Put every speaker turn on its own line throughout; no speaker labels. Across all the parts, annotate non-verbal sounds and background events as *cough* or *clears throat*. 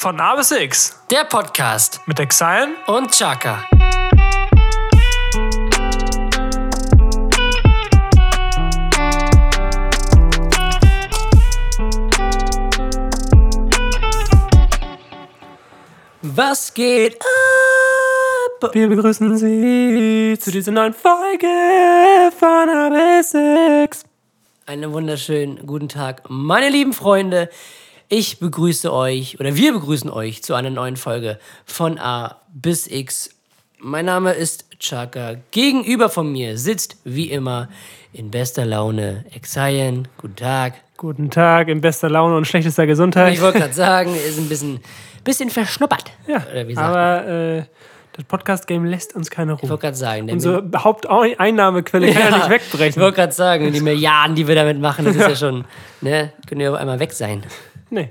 Von A bis X
Der Podcast
mit Exile
und Chaka. Was geht ab?
Wir begrüßen Sie zu dieser neuen Folge von A bis X.
Einen wunderschönen guten Tag, meine lieben Freunde. Ich begrüße euch oder wir begrüßen euch zu einer neuen Folge von A bis X. Mein Name ist Chaka. Gegenüber von mir sitzt wie immer in bester Laune Exayen. Guten Tag.
Guten Tag, in bester Laune und schlechtester Gesundheit.
Ich wollte gerade sagen, ist ein bisschen, bisschen verschnuppert.
ja, aber äh, das Podcast-Game lässt uns keine
Ich
Ruhe.
wollte gerade sagen, der
Unsere Haupteinnahmequelle kann ja, nicht
Ich
wegbrechen.
wollte gerade sagen, die Milliarden, die wir damit machen, das ist ja schon, ne, können ja auf einmal weg sein.
Nee.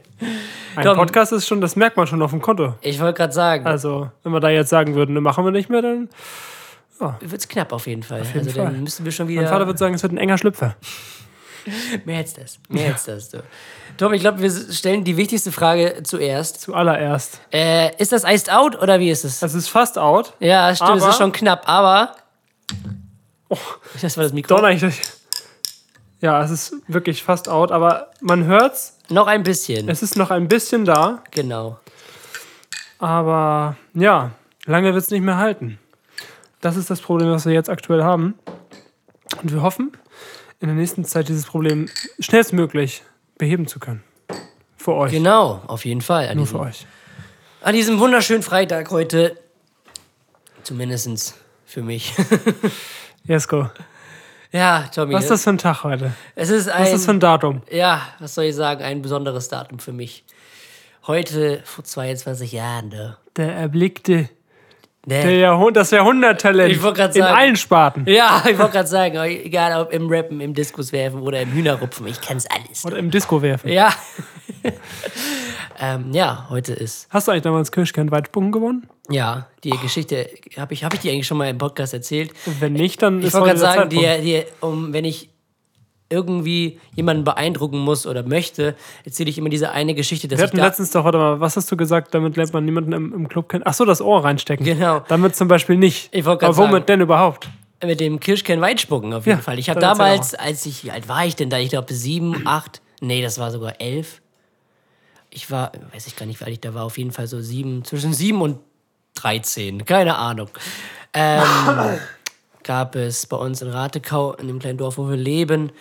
Ein
Tom.
Podcast ist schon, das merkt man schon auf dem Konto.
Ich wollte gerade sagen,
Also, wenn wir da jetzt sagen würden, ne, machen wir nicht mehr, dann.
wird es knapp auf jeden Fall.
jeden
also
Fall.
dann müssten wir schon
Mein Vater
wieder.
würde sagen, es wird ein enger Schlüpfer. *laughs*
Mehr als das. Mehr als das. Du. Tom, ich glaube, wir stellen die wichtigste Frage zuerst.
Zuallererst.
Äh, ist das Iced Out oder wie ist es?
Es ist fast out.
Ja, stimmt, es ist schon knapp, aber.
Oh,
Das war das Mikro.
Donner ich. Ja, es ist wirklich fast out, aber man hört's.
Noch ein bisschen.
Es ist noch ein bisschen da,
Genau.
aber ja, lange wird's nicht mehr halten. Das ist das Problem, was wir jetzt aktuell haben. Und wir hoffen, in der nächsten Zeit dieses Problem schnellstmöglich beheben zu können. Für euch.
Genau, auf jeden Fall. An
Nur
diesem,
für euch.
an diesem wunderschönen Freitag heute. Zumindest für mich. *laughs*
Jesko,
ja, Tommy.
was ist das für ein Tag heute?
Es ist ein.
Was ist das für ein Datum?
Ja, was soll ich sagen? Ein besonderes Datum für mich. Heute, vor 22 Jahren, ne?
Der erblickte der
Nee.
Jahrhund das Jahrhunderttalent
Ich wollte grad
in
sagen.
allen Sparten.
Ja, ich wollte gerade sagen, egal ob im Rappen, im Diskus werfen oder im Hühnerrupfen, ich kann's alles.
Oder im Disco werfen.
Ja. *laughs* ähm, ja, heute ist.
Hast du eigentlich damals Kirschkern Weitsprung gewonnen?
Ja, die Geschichte, habe ich, hab ich die eigentlich schon mal im Podcast erzählt?
Wenn nicht, dann
Ich
ist
wollte
heute
gerade sagen, die, die, um, wenn ich irgendwie jemanden beeindrucken muss oder möchte, erzähle ich immer diese eine Geschichte, dass
Wir
ich
hatten
da,
letztens doch, warte mal, was hast du gesagt, damit lernt man niemanden im, im Club kennen? Ach so, das Ohr reinstecken.
Genau.
Damit zum Beispiel nicht.
Ich wollte grad
Aber womit
sagen.
denn überhaupt?
mit dem Kirschkern Weitspucken auf jeden
Ja,
Fall. Ich habe damals, als ich, wie alt war ich denn da? Ich glaube sieben, acht, nee, das war sogar elf. Ich war, weiß ich gar nicht, wie alt ich da war, auf jeden Fall so sieben, zwischen sieben und 13, keine Ahnung. Ähm, *laughs* gab es bei uns in Ratekau, in dem kleinen Dorf, wo wir leben,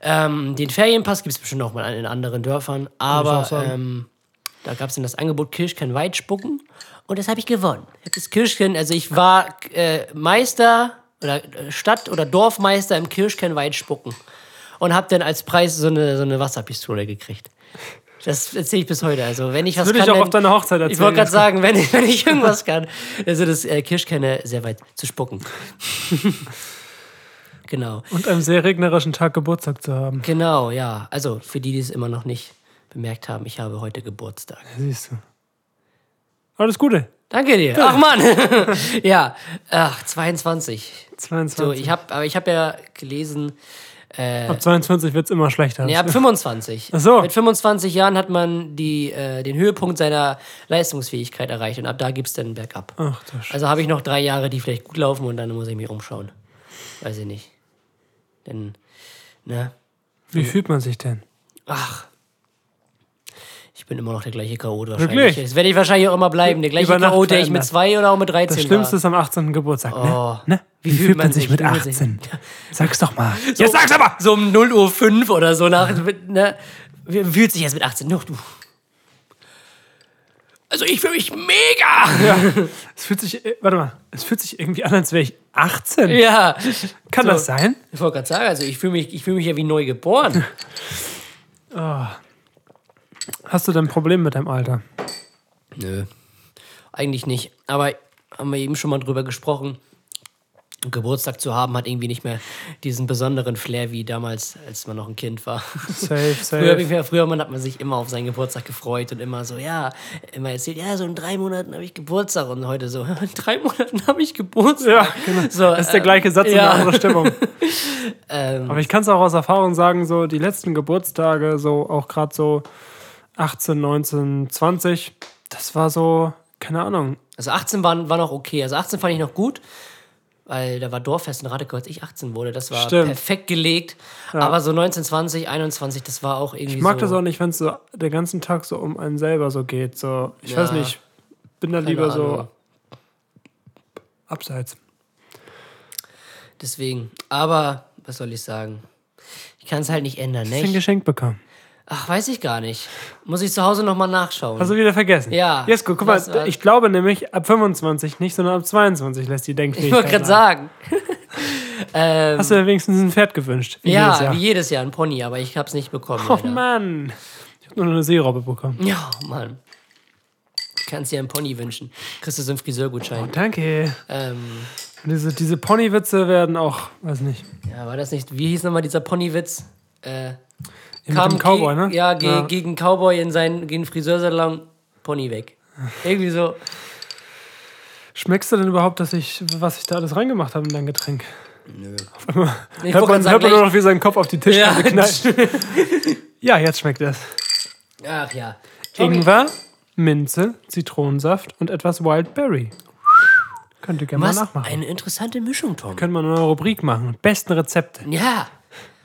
ähm, den Ferienpass gibt es bestimmt auch mal in anderen Dörfern, aber ähm, da gab es dann das Angebot Kirschkern Weitspucken und das habe ich gewonnen. Ich habe das Kirschkern, also ich war äh, Meister oder äh, Stadt- oder Dorfmeister im Kirschkern Weitspucken und habe dann als Preis so eine, so eine Wasserpistole gekriegt. Das erzähle ich bis heute. Also wenn ich was
Würde ich
kann,
auch
dann-
auf deiner Hochzeit erzählen.
ich wollte gerade sagen, wenn ich, *laughs* wenn ich irgendwas kann, also das äh, Kirschkerne sehr weit zu spucken. *laughs* genau.
Und einem sehr regnerischen Tag Geburtstag zu haben.
Genau, ja. Also für die, die es immer noch nicht bemerkt haben, ich habe heute Geburtstag.
Siehst du. Alles Gute.
Danke dir. Ach Mann. *laughs* ja, ach 22.
22.
So, ich habe aber ich habe ja gelesen,
Ab 22 wird es immer schlechter.
nee, ab *laughs* 25.
Ach so.
Mit 25 Jahren hat man die, äh, den Höhepunkt seiner Leistungsfähigkeit erreicht und ab da gibt es dann bergab.
Ach, Sch
Also habe ich noch drei Jahre, die vielleicht gut laufen und dann muss ich mich umschauen. Weiß ich nicht. Denn, ne?
Wie fühlt man sich denn?
Ach. Ich bin immer noch der gleiche Chaot wahrscheinlich.
Wirklich?
Das werde ich wahrscheinlich auch immer bleiben. Der gleiche Chaot, der ich mit zwei oder auch mit 13
Das Schlimmste
war.
ist am 18. Geburtstag,
Oh.
ne? ne? Wie, fühlt man sich mit
Wie fühlt man
18? Sag's doch mal. *laughs* Jetzt sag's aber!
So um 0 Uhr 5 oder so nach. Ne? Wie fühlt sich jetzt mit 18? Noch du. Also ich fühle mich mega!
Es fühlt sich, äh, warte mal, es fühlt sich irgendwie an, als wäre ich 18.
Ja.
Kann
so.
das sein?
Ich wollte gerade sagen, also ich fühle mich, ich fühl mich ja wie neu geboren. *laughs*
Hast du denn ein Problem mit deinem Alter?
Nö. Eigentlich nicht. Aber haben wir eben schon mal drüber gesprochen. Geburtstag zu haben hat irgendwie nicht mehr diesen besonderen Flair wie damals, als man noch ein Kind war.
Safe, *laughs*
Früher,
safe.
mir- früher man hat man sich immer auf seinen Geburtstag gefreut und immer so, ja, immer erzählt, ja, so in drei Monaten habe ich Geburtstag und heute so, *laughs* in drei Monaten habe ich Geburtstag.
Ja, genau.
So,
das ist der
äh,
gleiche Satz in
ja.
einer anderen Stimmung. *laughs*
Ähm,
Aber ich kann es auch aus Erfahrung sagen, so die letzten Geburtstage, so auch gerade so 18, 19, 20. Das war so, keine Ahnung.
Also 18 war, war noch okay. Also 18 fand ich noch gut, weil da war Dorffest in Radeko, als ich 18 wurde. Das war
Stimmt.
perfekt gelegt. Aber so 19, 20, 21, das war auch irgendwie
Ich mag
so.
das auch nicht, wenn es so den ganzen Tag so um einen selber so geht. So, ich
Ja.
weiß nicht, bin da
Keine
lieber so abseits.
Deswegen. Aber, was soll ich sagen? Ich kann es halt nicht ändern,
Ich habe ein
ne?
Geschenk bekommen.
Ach, weiß ich gar nicht. Muss ich zu Hause nochmal nachschauen.
Hast du wieder vergessen?
Ja.
Jesko, guck mal,
Was
ich glaube nämlich, ab 25 nicht, sondern ab 22 lässt die
ich
Denkfähigkeit
wollte gerade sagen. *laughs* ähm,
Hast du wenigstens ein Pferd gewünscht? Wie jedes
ja,
Jahr.
wie jedes Jahr ein Pony, aber ich hab's nicht bekommen.
Oh
leider.
Mann. Ich habe nur eine Seerobbe bekommen.
Ja, Mann. Kannst dir einen Pony wünschen. Kriegst du so einen Friseurgutschein.
Danke.
Ähm,
Diese, diese Ponywitze werden auch, weiß nicht.
ja, war das nicht, wie hieß nochmal dieser Ponywitz? Äh,
Mit dem Cowboy,
ge-
ne?
Ja, ge
Ja.
gegen Cowboy in seinen gegen Friseursalon, Pony weg. Irgendwie so.
Schmeckst du denn überhaupt, dass ich, was ich da alles reingemacht habe in dein Getränk?
Nö. Ich
Hört
wollte
man, hört man nur noch, wie sein Kopf auf die Tischkante
Ja.
knallt. *laughs* Ja, jetzt schmeckt es.
Ach ja. Tommy,
Ingwer, Minze, Zitronensaft und etwas Wildberry. Könnt ihr gerne mal
was
nachmachen.
eine interessante Mischung, Tom.
Können wir eine Rubrik machen. Besten Rezepte.
Ja,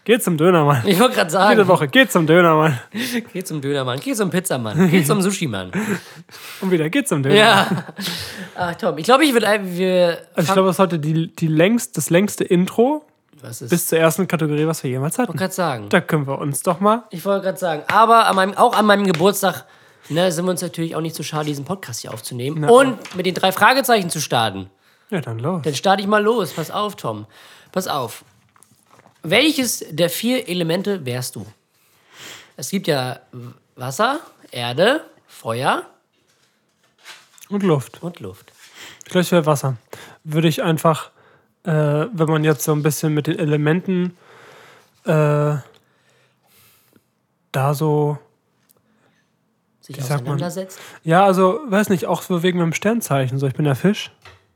Geht zum Dönermann.
ich wollte gerade
Jede
sagen.
Woche. Geht zum Dönermann.
Geh zum Dönermann, geh zum Pizzamann, geh zum Sushi-Mann.
Und wieder geht zum Döner.
Ja. Ach, Tom, ich glaube, ich würde ein- wir.
Also ich glaube, das ist heute die, die längst, das längste Intro
was ist?
bis zur ersten Kategorie, was wir jemals
Ich
hatten.
wollte gerade sagen.
Da können wir uns doch mal.
Ich wollte gerade sagen. Aber an meinem, auch an meinem Geburtstag ne, sind wir uns natürlich auch nicht zu schade, diesen Podcast hier aufzunehmen. Und mit den drei Fragezeichen zu starten.
Ja, dann los.
Dann starte ich mal los. Pass auf, Tom. Pass auf. Welches der vier Elemente wärst du? Es gibt ja Wasser, Erde, Feuer
Und Luft.
und Luft.
Gleich wäre Wasser. Würde ich einfach, äh, wenn man jetzt so ein bisschen mit den Elementen äh, da so.
Sich auseinandersetzt.
Ja, also, weiß nicht, auch so wegen meinem Sternzeichen. So, ich bin ja Fisch.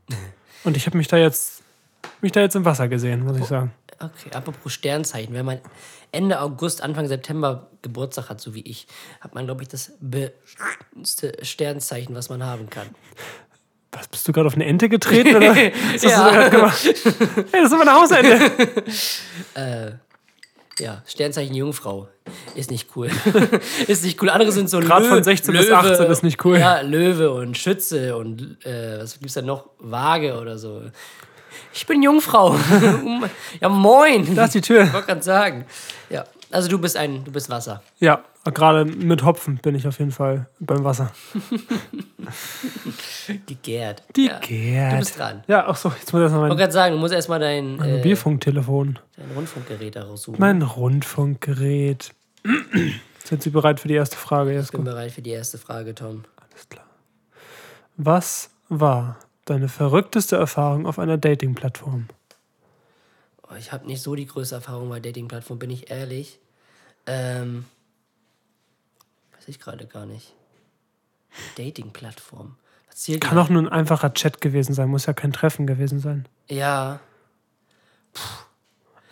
*laughs* Und ich habe mich da jetzt mich da jetzt im Wasser gesehen, muss ich sagen.
Okay, apropos Sternzeichen. Wenn man Ende August, Anfang September Geburtstag hat, so wie ich, hat man, glaube ich, das beste Sternzeichen, was man haben kann.
Was, bist du gerade auf eine Ente getreten? Oder? *laughs* Was hast du
ja,
gerade gemacht? Hey, das ist meine Hausente. *laughs*
ja, Sternzeichen Jungfrau. Ist nicht cool. *laughs* ist nicht cool. Andere sind so
Grad
Lö-
von 16 bis 18 ist nicht cool.
Ja, Löwe und Schütze und äh, was gibt's da noch? Waage oder so. Ich bin Jungfrau. *laughs* ja, moin.
Da ist die Tür.
Ich wollte gerade sagen. Ja, also du bist ein, du bist Wasser.
Ja, gerade mit Hopfen bin ich auf jeden Fall beim Wasser.
Gegärt.
Die
ja.
Gärt.
Du bist dran.
Ja, ach so, jetzt muss ich erstmal
Ich wollte
mein,
gerade sagen, du musst erstmal dein,
mein
äh,
Mobilfunktelefon.
dein Rundfunkgerät daraus suchen.
Mein Rundfunkgerät. Sind Sie bereit für die erste Frage,
ich
Jesko?
bin bereit für die erste Frage, Tom.
Alles klar. Was war deine verrückteste Erfahrung auf einer Dating-Plattform?
Oh, ich habe nicht so die größte Erfahrung bei Dating-Plattformen, bin ich ehrlich. Ähm, weiß ich gerade gar nicht. Dating-Plattform.
Kann auch nur ein einfacher Chat gewesen sein, muss ja kein Treffen gewesen sein.
Ja.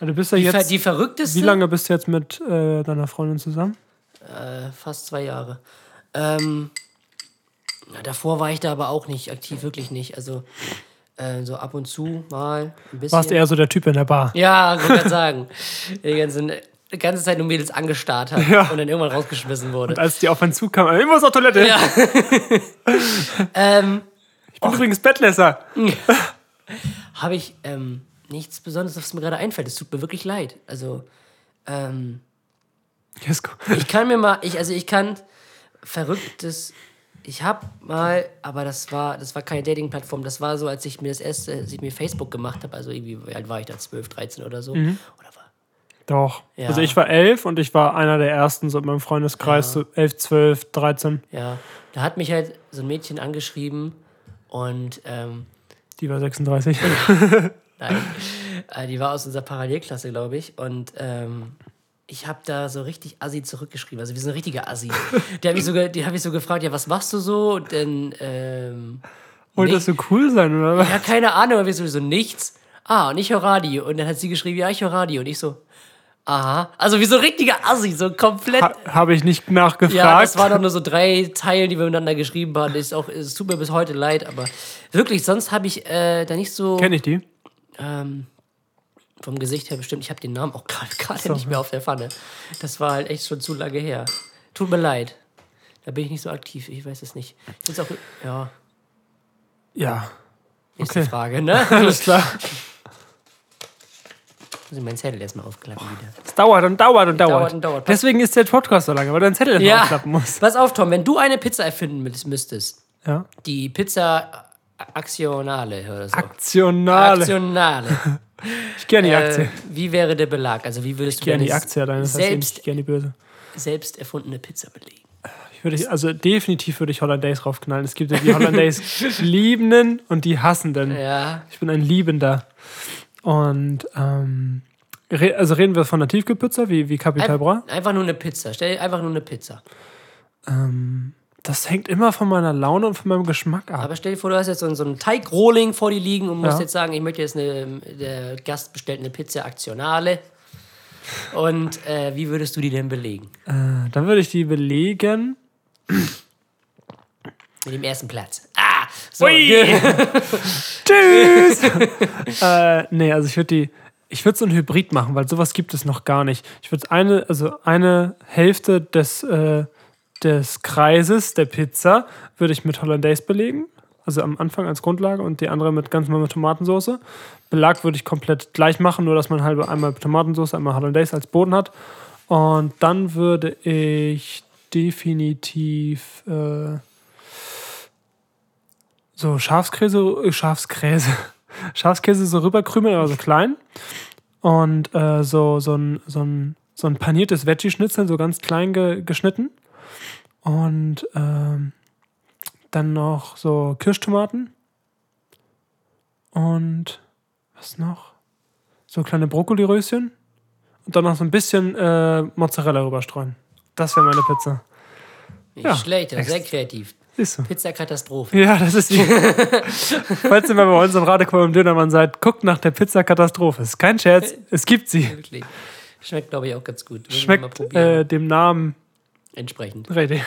Also du bist ja
Die,
jetzt.
die verrückteste?
Wie lange bist du jetzt mit äh, deiner Freundin zusammen?
Äh, fast zwei Jahre. Ähm, na, davor war ich da aber auch nicht aktiv, wirklich nicht. Also äh, so ab und zu mal ein bisschen.
Warst eher so der Typ in der Bar.
Ja, ich wollte gerade sagen. Die ganze, die ganze Zeit nur Mädels angestarrt hat
Ja.
und dann irgendwann rausgeschmissen wurde.
Und als die auf einen Zug kam, ich muss auf Toilette.
Ja. *laughs* ähm,
Ich bin übrigens Bettlässer. *laughs*
habe ich ähm, nichts Besonderes, was mir gerade einfällt. Es tut mir wirklich leid. Also, ähm,
Jesko.
ich kann mir mal, ich, also ich kann verrücktes, ich habe mal, aber das war, das war keine Dating-Plattform, das war so, als ich mir das erste, als ich mir Facebook gemacht habe, also irgendwie, wie alt war ich da, 12, 13 oder so.
Mhm.
Oder war,
Doch.
Ja.
Also ich war elf und ich war einer der ersten so in meinem Freundeskreis, so elf, zwölf, dreizehn.
ja, da hat mich halt so ein Mädchen angeschrieben und, ähm,
Die war 36. *laughs*
Nein. Äh, die war aus unserer Parallelklasse, glaube ich. Und ähm, ich habe da so richtig assi zurückgeschrieben. Also wir sind ein richtiger Assi. *laughs* Die habe ich, so hab ich so gefragt, ja, was machst du so? Und dann, ähm,
Wollte das so cool sein, oder was?
ja, keine Ahnung, aber wir sowieso nichts. Ah, und ich höre Radio. Und dann hat sie geschrieben, ja, ich höre Radio. Und ich so, Aha. Also wie so ein richtiger Assi, so komplett.
Ha, Habe ich nicht nachgefragt.
ja, das waren doch nur so drei Zeilen, die wir miteinander geschrieben haben. Ist auch, es tut mir bis heute leid, aber wirklich, sonst habe ich äh, da nicht so.
Kenne ich die?
Ähm, vom Gesicht her bestimmt. Ich habe den Namen auch gerade *laughs* nicht mehr auf der Pfanne. Das war halt echt schon zu lange her. Tut mir leid. Da bin ich nicht so aktiv. Ich weiß es nicht. Ich find's auch. Ja,
Ja.
nächste
Okay.
Frage, ne? *laughs*
Alles klar.
Muss ich meinen Zettel erstmal aufklappen wieder.
Es dauert und dauert und dauert.
Dauert und dauert.
Deswegen ist der Podcast so lange, weil du deinen Zettel erstmal
Ja.
aufklappen musst.
Pass auf, Tom, wenn du eine Pizza erfinden müs- müsstest,
Ja.
die Pizza Aktionale oder so.
Aktionale.
Aktionale. *laughs*
ich gerne die
Äh,
Aktie.
wie wäre der Belag? Also wie würdest du
gerne die Aktie deines heißt
selbst,
ich gerne die böse.
selbst erfundene Pizza belegen?
Ich würde, ich- also definitiv würde ich Hollandaise raufknallen. Es gibt ja die Hollandaise *laughs* Liebenden und die Hassenden.
Ja.
Ich bin ein Liebender. Und ähm, re also reden wir von einer Tiefkühlpizza wie, wie Capital Bra?
Ein, einfach nur eine Pizza. Stell dir einfach nur eine Pizza.
Das hängt immer von meiner Laune und von meinem Geschmack ab.
Aber stell dir vor, du hast jetzt so, so einen Teigrohling vor dir liegen und musst
Ja.
jetzt sagen, ich möchte jetzt eine, der Gast bestellt eine Pizza Aktionale. Und äh, wie würdest du die denn belegen?
Äh, dann würde ich die belegen.
Mit dem ersten Platz. Ah! So. *laughs*
Tschüss! *laughs* äh, nee, also ich würde die. Ich würde so ein Hybrid machen, weil sowas gibt es noch gar nicht. Ich würde eine, also eine Hälfte des, äh, des Kreises der Pizza würde ich mit Hollandaise belegen. Also am Anfang als Grundlage und die andere mit ganz normal mit Tomatensauce. Belag würde ich komplett gleich machen, nur dass man halbe einmal Tomatensauce, einmal Hollandaise als Boden hat. Und dann würde ich definitiv äh, so Schafskäse, äh, Schafskäse, *laughs* Schafskäse so rüberkrümeln, aber so klein. Und äh, so, so, ein, so, ein, so ein paniertes Veggie-Schnitzel, so ganz klein ge geschnitten. Und ähm, dann noch so Kirschtomaten. Und was noch? So kleine Brokkoliröschen. Und dann noch so ein bisschen äh, Mozzarella rüberstreuen. Das wäre meine Pizza.
Nicht
Ja,
schlecht, aber sehr kreativ.
Siehst du.
Pizza-Katastrophe.
Ja, das ist die. *laughs* Falls ihr mal bei uns im Radekoll im Dönermann seid, guckt nach der Pizza-Katastrophe. Ist kein Scherz, es gibt sie.
Wirklich. Schmeckt, glaube ich, auch ganz gut.
Schmeckt äh, dem Namen
Entsprechend.
richtig.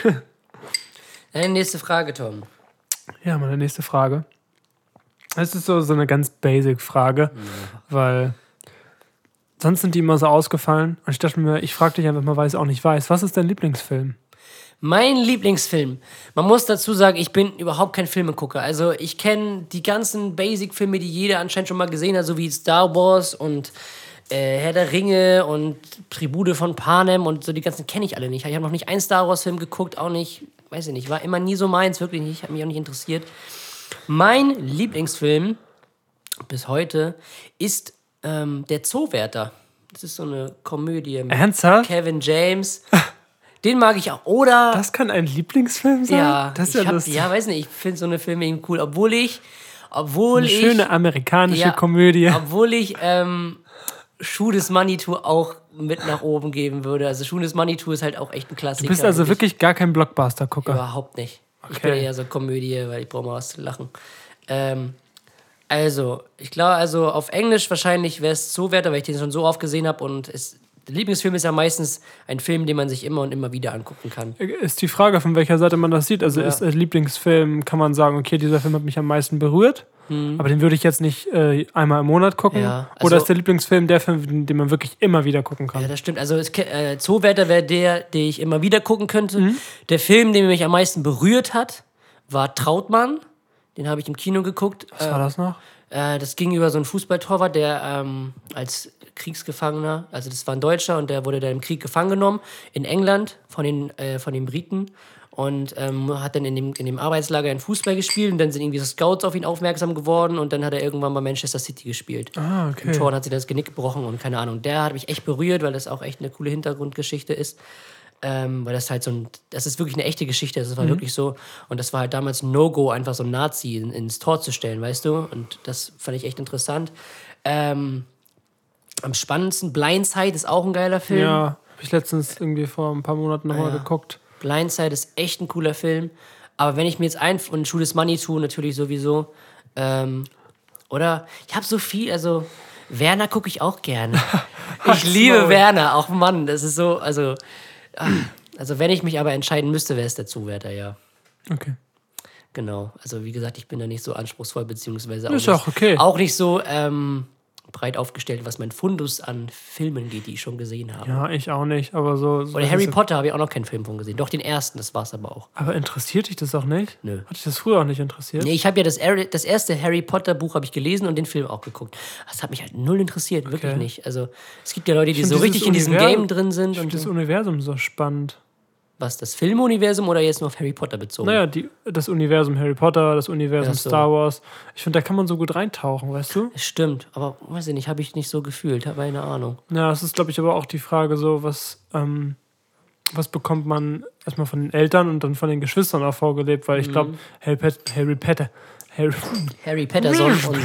Deine *laughs* nächste Frage, Tom.
Ja, meine nächste Frage. Es ist so, so eine ganz basic Frage, weil sonst sind die immer so ausgefallen. Und ich dachte mir, ich frage dich einfach mal, weil ich es auch nicht weiß. Was ist dein Lieblingsfilm?
Mein Lieblingsfilm. Man muss dazu sagen, ich bin überhaupt kein Filmegucker. Also ich kenne die ganzen Basic-Filme, die jeder anscheinend schon mal gesehen hat, so wie Star Wars und äh, Herr der Ringe und Tribute von Panem und so die ganzen kenne ich alle nicht. Ich habe noch nicht einen Star Wars-Film geguckt, auch nicht, weiß ich nicht, war immer nie so meins, wirklich nicht, hat mich auch nicht interessiert. Mein Lieblingsfilm bis heute ist ähm, Der Zoowärter. Das ist so eine Komödie mit
Ernsthaft?
Kevin James. Den mag ich auch. Oder
Das kann ein Lieblingsfilm sein?
ja,
das ist
ich
ja
hab,
lustig.
ja, weiß nicht, ich finde so eine Filme eben cool, obwohl ich, obwohl
Eine
ich,
schöne amerikanische
ja,
Komödie.
obwohl ich ähm, Schuh des Manitou auch mit nach oben geben würde. Also Schuh des Manitou ist halt auch echt ein Klassiker.
Du bist also wirklich gar kein Blockbuster-Gucker.
überhaupt nicht. Ich
Okay.
bin eher so Komödie, weil ich brauche mal was zu lachen. Ähm, also, ich glaube, also auf Englisch wahrscheinlich wäre es so wert, weil ich den schon so oft gesehen habe und es, der Lieblingsfilm ist ja meistens ein Film, den man sich immer und immer wieder angucken kann.
Ist die Frage, von welcher Seite man das sieht. Also
Ja.
ist der Lieblingsfilm, kann man sagen, okay, dieser Film hat mich am meisten berührt, aber den würde ich jetzt nicht äh, einmal im Monat gucken.
Ja,
Oder
also-
ist der Lieblingsfilm der Film, den man wirklich immer wieder gucken kann?
Ja, das stimmt. Also es, äh, Zoowärter wäre der, den ich immer wieder gucken könnte.
Mhm.
Der Film, der mich am meisten berührt hat, war Trautmann. Den habe ich im Kino geguckt.
Was war das noch?
Äh, das ging über so einen Fußballtorwart, der ähm, als Kriegsgefangener, also das war ein Deutscher und der wurde dann im Krieg gefangen genommen in England von den, äh, von den Briten und ähm, hat dann in dem, in dem Arbeitslager einen Fußball gespielt und dann sind irgendwie so Scouts auf ihn aufmerksam geworden und dann hat er irgendwann bei Manchester City gespielt.
Ah,
Im
okay.
Tor und hat sich das Genick gebrochen und keine Ahnung. Der hat mich echt berührt, weil das auch echt eine coole Hintergrundgeschichte ist. Ähm, weil das halt so ein, das ist wirklich eine echte Geschichte, das war wirklich so. Und das war halt damals No-Go, einfach so ein Nazi in, ins Tor zu stellen, weißt du? Und das fand ich echt interessant. Ähm, am spannendsten, Blindside ist auch ein geiler Film.
Ja, habe ich letztens irgendwie vor ein paar Monaten nochmal
Ja.
geguckt.
Blindside ist echt ein cooler Film. Aber wenn ich mir jetzt ein und des Money tue, natürlich sowieso. Ähm, oder ich habe so viel, also Werner gucke ich auch gerne. *laughs* Ich liebe. Werner, auch Mann, das ist so, also, ah, also wenn ich mich aber entscheiden müsste, wäre es der Zuwärter, ja.
Okay.
Genau. Also wie gesagt, ich bin da nicht so anspruchsvoll, beziehungsweise auch,
Ist
nicht,
auch okay.
auch nicht so ähm, breit aufgestellt, was mein Fundus an Filmen geht, die ich schon gesehen habe.
Ja, ich auch nicht, aber so. so
Oder Harry Potter habe ich auch noch keinen Film von gesehen. Doch den ersten, das war es aber auch.
Aber interessiert dich das auch nicht?
Nö.
Hat dich das früher auch nicht interessiert?
Nee, ich habe ja das, das erste Harry Potter Buch habe ich gelesen und den Film auch geguckt. Das hat mich halt null interessiert, wirklich
Okay.
nicht. Also es gibt ja Leute, die so richtig
dieses
in diesem Game drin sind.
Ich
Und
finde das
so.
Universum so spannend.
Was, das Filmuniversum oder jetzt nur auf Harry Potter bezogen?
Naja, die, das Universum Harry Potter, das Universum
so.
Star Wars. Ich finde, da kann man so gut reintauchen, weißt du?
Stimmt, aber weiß ich nicht, habe ich nicht so gefühlt, habe keine Ahnung.
Ja, das ist, glaube ich, aber auch die Frage so, was, ähm, was bekommt man erstmal von den Eltern und dann von den Geschwistern auch vorgelebt, weil ich
Mhm.
glaube, Harry, Pet Harry Potter, Harry,
Harry Patterson und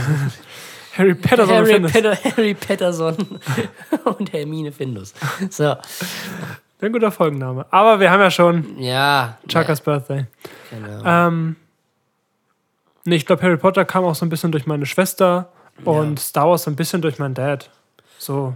Harry Potter
Harry,
Harry
Petter, Harry Patterson *laughs* *laughs* und Hermine Findus. So,
Ein guter Folgenname. Aber wir haben ja schon
ja.
Chuckers Birthday.
Genau.
Ähm, nee, ich glaube, Harry Potter kam auch so ein bisschen durch meine Schwester und Star Wars so ein bisschen durch meinen Dad. So.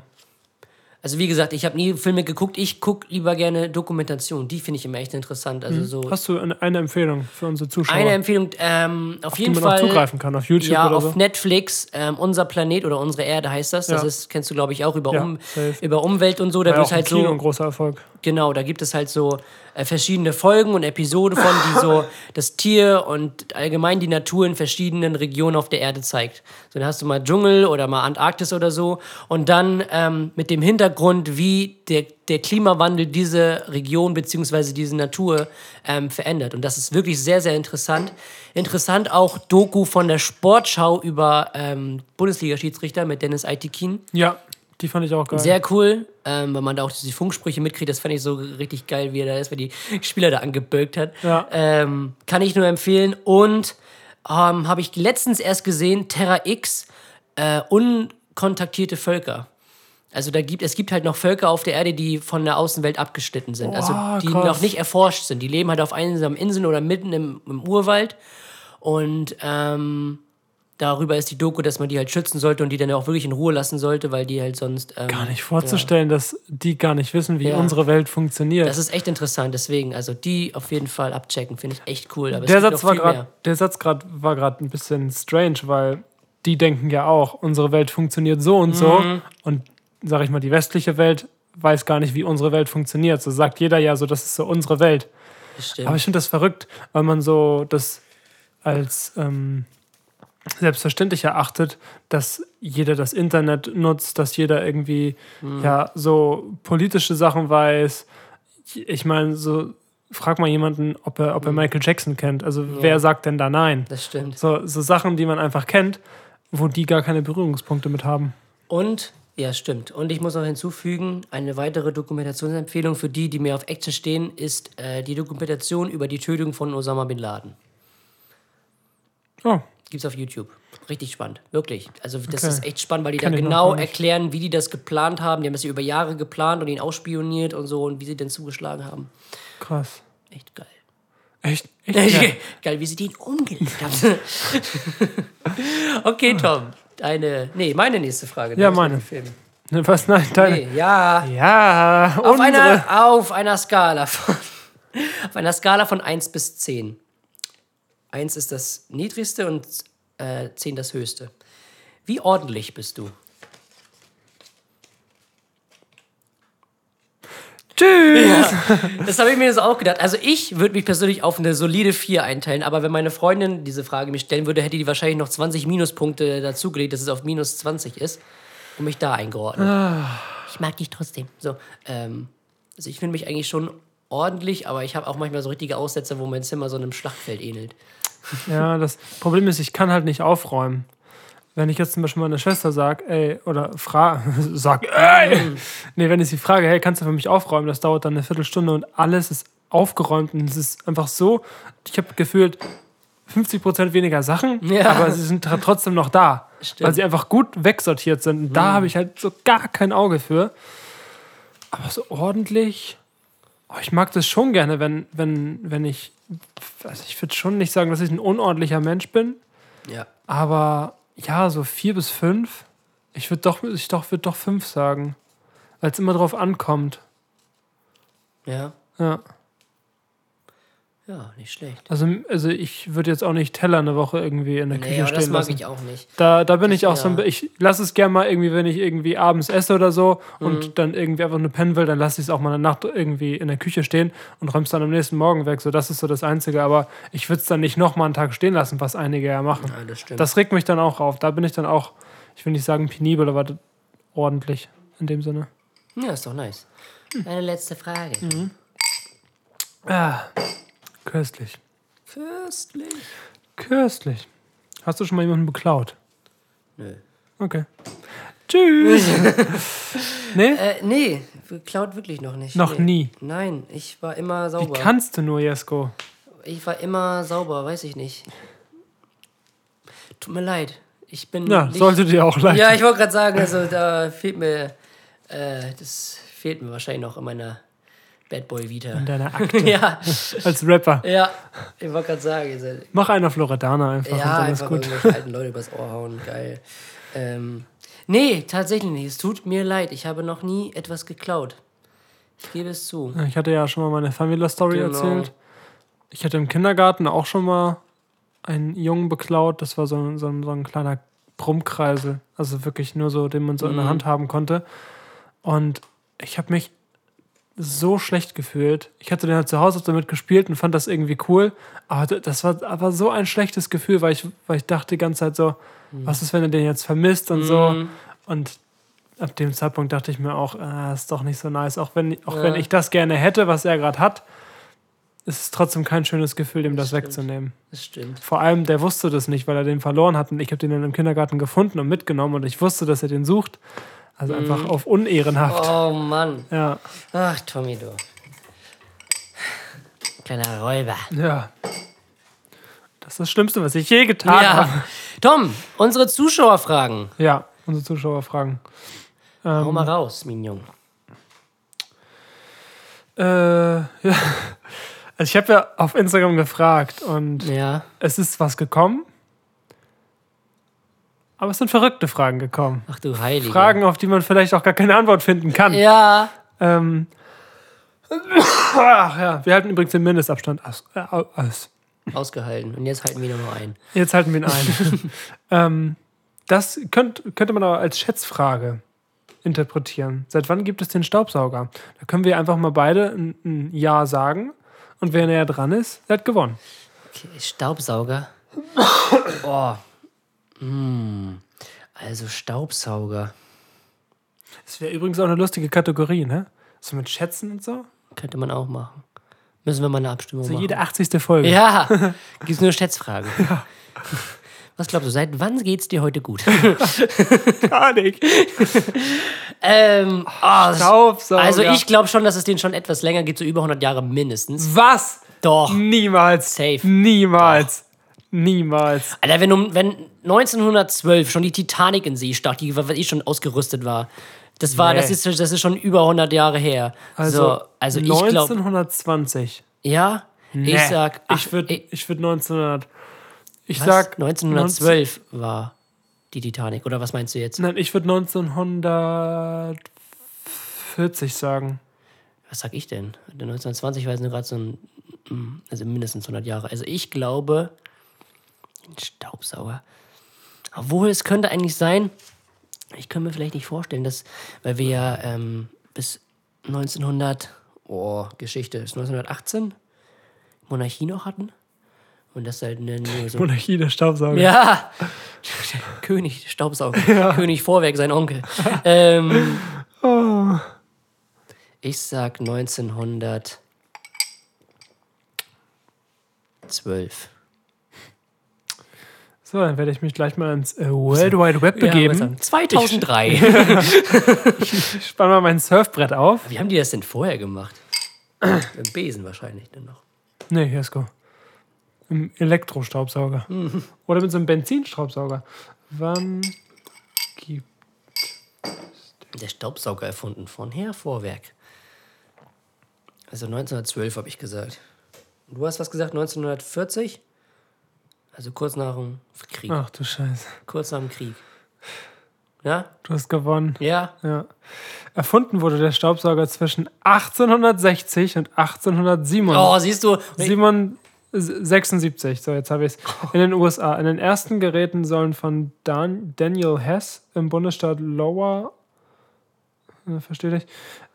Also wie gesagt, ich habe nie Filme geguckt. Ich gucke lieber gerne Dokumentation. Die finde ich immer echt interessant. Also so
Mhm. Hast du eine, eine Empfehlung für unsere Zuschauer,
eine Empfehlung ähm, auf
die
jeden
man auch
Fall.
zugreifen kann, auf YouTube
Ja,
oder
auf
so?
Netflix, ähm, Unser Planet oder Unsere Erde heißt das. Das
Ja.
ist, kennst du, glaube ich, auch über,
Ja,
um, über Umwelt und so. Da
ja
wird halt
Kino
so.
ein großer Erfolg.
Genau, da gibt es halt so verschiedene Folgen und Episoden von, die so *laughs* das Tier und allgemein die Natur in verschiedenen Regionen auf der Erde zeigt. So, dann hast du mal Dschungel oder mal Antarktis oder so. Und dann ähm, mit dem Hintergrund, wie der, der Klimawandel diese Region bzw. diese Natur ähm, verändert. Und das ist wirklich sehr, sehr interessant. Interessant auch Doku von der Sportschau über ähm, Bundesliga-Schiedsrichter mit Dennis Aitikin.
Ja, die fand ich auch geil.
Sehr cool, ähm, weil man da auch die Funksprüche mitkriegt. Das fand ich so richtig geil, wie er da ist, weil die Spieler da angebölkt hat.
Ja.
Ähm, kann ich nur empfehlen. Und ähm, habe ich letztens erst gesehen, Terra X, äh, unkontaktierte Völker. Also da gibt, es gibt halt noch Völker auf der Erde, die von der Außenwelt abgeschnitten sind. also
Boah,
die
krass.
noch nicht erforscht sind. Die leben halt auf einsamen Inseln oder mitten im, im Urwald. Und ähm, darüber ist die Doku, dass man die halt schützen sollte und die dann auch wirklich in Ruhe lassen sollte, weil die halt sonst. Ähm,
gar nicht vorzustellen, dass die gar nicht wissen, wie
Ja.
unsere Welt funktioniert.
Das ist echt interessant, deswegen, also die auf jeden Fall abchecken, finde ich echt cool. Aber
der Satz war
mehr.
der Satz gerade war gerade ein bisschen strange, weil die denken ja auch, unsere Welt funktioniert so und so
Mhm.
und sag ich mal, die westliche Welt weiß gar nicht, wie unsere Welt funktioniert. So sagt jeder ja so, das ist so unsere Welt.
Bestimmt.
Aber ich finde das verrückt, weil man so das als ähm, selbstverständlich erachtet, dass jeder das Internet nutzt, dass jeder irgendwie
Hm.
ja so politische Sachen weiß. Ich, meine, so frag mal jemanden, ob er, ob er Michael Jackson kennt. Also wer sagt denn da nein?
das stimmt.
So, so Sachen, die man einfach kennt, wo die gar keine Berührungspunkte mit haben.
Und, ja, stimmt. Und ich muss noch hinzufügen, eine weitere Dokumentationsempfehlung für die, die mehr auf Action stehen, ist äh, die Dokumentation über die Tötung von Osama Bin Laden.
Oh,
Gibt's auf YouTube. Richtig spannend, wirklich. Also das
Okay.
ist echt spannend, weil die
Kenn
da genau erklären, wie die das geplant haben. Die haben das ja über Jahre geplant und ihn ausspioniert und so und wie sie denn zugeschlagen haben.
krass.
Echt geil.
Echt? Echt? *laughs* Ja.
Geil, wie sie den umgelegt haben. *laughs* okay, Tom. Deine. Nee, meine nächste Frage.
Ja, meine. Ne, Was? Nein, deine.
Nee, ja.
Ja,
Auf
unsere.
einer, auf einer Skala von. *laughs* Auf einer Skala von 1 bis 10. 1 ist das niedrigste und äh, 10 das höchste. Wie ordentlich bist du?
Tschüss.
Das habe ich mir jetzt auch gedacht. Also ich würde mich persönlich auf eine solide 4 einteilen, aber wenn meine Freundin diese Frage mir stellen würde, hätte die wahrscheinlich noch 20 Minuspunkte dazugelegt, dass es auf minus 20 ist und mich da eingeordnet. Ich mag dich trotzdem. So, ähm, also ich finde mich eigentlich schon ordentlich, aber ich habe auch manchmal so richtige Aussätze, wo mein Zimmer so einem Schlachtfeld ähnelt.
Ja, das Problem ist, ich kann halt nicht aufräumen. Wenn ich jetzt zum Beispiel meiner Schwester sage, ey, oder frage, *laughs* sag, ey, nee, wenn ich sie frage, hey, kannst du für mich aufräumen, das dauert dann eine Viertelstunde und alles ist aufgeräumt und es ist einfach so, ich habe gefühlt 50% weniger Sachen,
Ja.
aber sie sind trotzdem noch da,
Stimmt.
weil sie einfach gut wegsortiert sind. Und da habe ich halt so gar kein Auge für. Aber so ordentlich, oh, ich mag das schon gerne, wenn, wenn, wenn ich, also ich würde schon nicht sagen, dass ich ein unordentlicher Mensch bin,
Ja.
aber ja, so vier bis fünf Ich würde doch, ich doch, würd doch fünf sagen. Weil es immer drauf ankommt.
Ja.
Ja.
Ja, nicht schlecht.
Also, also ich würde jetzt auch nicht Teller eine Woche irgendwie in der
Nee,
Küche
das
stehen
mag
lassen.
ich auch nicht.
Da, da bin ich auch so ein
Ja.
Ich lasse es gerne mal irgendwie, wenn ich irgendwie abends esse oder so
Mhm.
und dann irgendwie einfach nur pennen will, dann lasse ich es auch mal eine Nacht irgendwie in der Küche stehen und räume es dann am nächsten Morgen weg. So, das ist so das Einzige. Aber ich würde es dann nicht nochmal einen Tag stehen lassen, was einige ja machen.
Ja, das stimmt.
Das regt mich dann auch auf. Da bin ich dann auch, ich will nicht sagen penibel, aber ordentlich in dem Sinne.
ja, ist doch nice. Eine letzte Frage.
Mhm. Ah, köstlich.
Köstlich.
Köstlich. Hast du schon mal jemanden beklaut?
Nö.
Okay. Tschüss. *laughs* nee?
Äh, nee, klaut wirklich noch nicht.
Noch
nee.
nie.
Nein, ich war immer
Wie
sauber.
kannst du nur, Jesko?
Ich war immer sauber, weiß ich nicht. Tut mir leid. Ich bin.
Ja,
nicht,
sollte dir auch leid.
Ja, ich wollte gerade sagen, also da fehlt mir. Äh, das fehlt mir wahrscheinlich noch in meiner Bad Boy Vita.
in deiner *laughs* Akte
ja,
als Rapper.
ja, ich wollte gerade sagen.
Mach einen auf Loredana einfach
ja, einfach
gut.
irgendwelche alten Leute übers Ohr hauen, geil. Ähm, nee, tatsächlich nicht. Es tut mir leid. Ich habe noch nie etwas geklaut. Ich gebe es zu.
Ich hatte ja schon mal meine Family-Story
Genau.
erzählt. Ich hatte im Kindergarten auch schon mal einen Jungen beklaut. Das war so, ein- so, ein- so ein kleiner Brummkreisel. Also wirklich nur so, den man so in der
Mhm.
Hand haben konnte. Und ich habe mich so schlecht gefühlt. Ich hatte den halt zu Hause damit gespielt und fand das irgendwie cool. Aber das war aber so ein schlechtes Gefühl, weil ich, weil ich dachte die ganze Zeit so, was ist, wenn er den jetzt vermisst und so.
Mhm.
Und ab dem Zeitpunkt dachte ich mir auch, ah, ist doch nicht so nice. Auch wenn, auch
Ja.
wenn ich das gerne hätte, was er gerade hat, ist es trotzdem kein schönes Gefühl, dem das,
stimmt.
wegzunehmen.
Das stimmt.
Vor allem, der wusste das nicht, weil er den verloren hat. Und ich habe den dann im Kindergarten gefunden und mitgenommen und ich wusste, dass er den sucht. Also einfach auf unehrenhaft.
Mhm. Oh Mann.
Ja,
Ach, Tommy, du. Kleiner Räuber.
ja. Das ist das Schlimmste, was ich je getan habe.
Ja. Tom, unsere Zuschauerfragen.
Ja, unsere Zuschauer fragen. Ähm,
Hau mal raus, Mignon.
Äh, *laughs* ja. Also ich habe ja auf Instagram gefragt und
Ja.
es ist was gekommen. Aber es sind verrückte Fragen gekommen.
Ach du Heilige.
Fragen, auf die man vielleicht auch gar keine Antwort finden kann.
Ja.
Ähm, ach *coughs* ja, wir halten übrigens den Mindestabstand aus. Äh, aus.
Ausgehalten. Und jetzt halten wir nur noch ein.
Jetzt halten wir ihn ein. *laughs* ähm, das könnt, könnte man aber als Schätzfrage interpretieren. Seit wann gibt es den Staubsauger? Da können wir einfach mal beide ein, ein Ja sagen. Und wer näher dran ist, der hat gewonnen.
Okay, Staubsauger. *coughs* Oh. Hm. Also Staubsauger.
Das wäre übrigens auch eine lustige Kategorie, ne? So mit Schätzen und so.
Könnte man auch machen. Müssen wir mal eine Abstimmung
So
machen.
jede 80. Folge.
Ja. *laughs* Gibt's nur Schätzfragen. Was glaubst du, seit wann geht's dir heute gut? *laughs*
Gar nicht.
ähm, oh,
Staubsauger.
also ich glaube schon, dass es den schon etwas länger geht, so über 100 Jahre mindestens.
Was?
Doch.
Niemals.
Safe.
Niemals. Niemals.
Alter, wenn, um, wenn 1912 schon die Titanic in See stach, die was ich schon ausgerüstet war, das war,
Nee.
das ist, das ist schon über 100 Jahre her.
Also,
so, also ich glaube,
1920.
ja,
Nee.
ich sag, ach,
ich würde ich würd 1900. Ich
was?
sag
1912 war die Titanic, oder was meinst du jetzt?
Nein, ich würde 1940 sagen.
Was sag ich denn? Der 1920 war jetzt nur gerade so ein, mm, also mindestens 100 Jahre. Also ich glaube, ein Staubsauger. Obwohl, es könnte eigentlich sein, ich kann mir vielleicht nicht vorstellen, dass, weil wir ja ähm, bis 1900, oh, Geschichte, bis 1918 Monarchie noch hatten. Und das halt ne, nur so.
Monarchie der Staubsauger.
Ja! *laughs* König Staubsauger. König Vorwerk, sein Onkel. ähm, *laughs*
Oh.
ich sag 1912.
So, dann werde ich mich gleich mal ins äh, World Wide Web begeben.
2003.
Ich *laughs* spanne mal mein Surfbrett auf.
Wie haben die das denn vorher gemacht? Mit dem Besen wahrscheinlich dann noch.
Nee, Jesko. Im Elektrostaubsauger.
Mhm.
Oder mit so einem Benzinstaubsauger. Wann gibt.
Der Staubsauger erfunden von Herr Vorwerk. Also 1912 habe ich gesagt. Und du hast was gesagt, 1940? Also kurz nach dem Krieg.
Ach du Scheiße.
Kurz nach dem Krieg. Ja?
Du hast gewonnen.
Ja?
Ja. Erfunden wurde der Staubsauger zwischen 1860 und 1877.
Oh, siehst du.
76, so jetzt habe ich es. In den USA. In den ersten Geräten sollen von Dan Daniel Hess im Bundesstaat Iowa, äh, verstehe ich,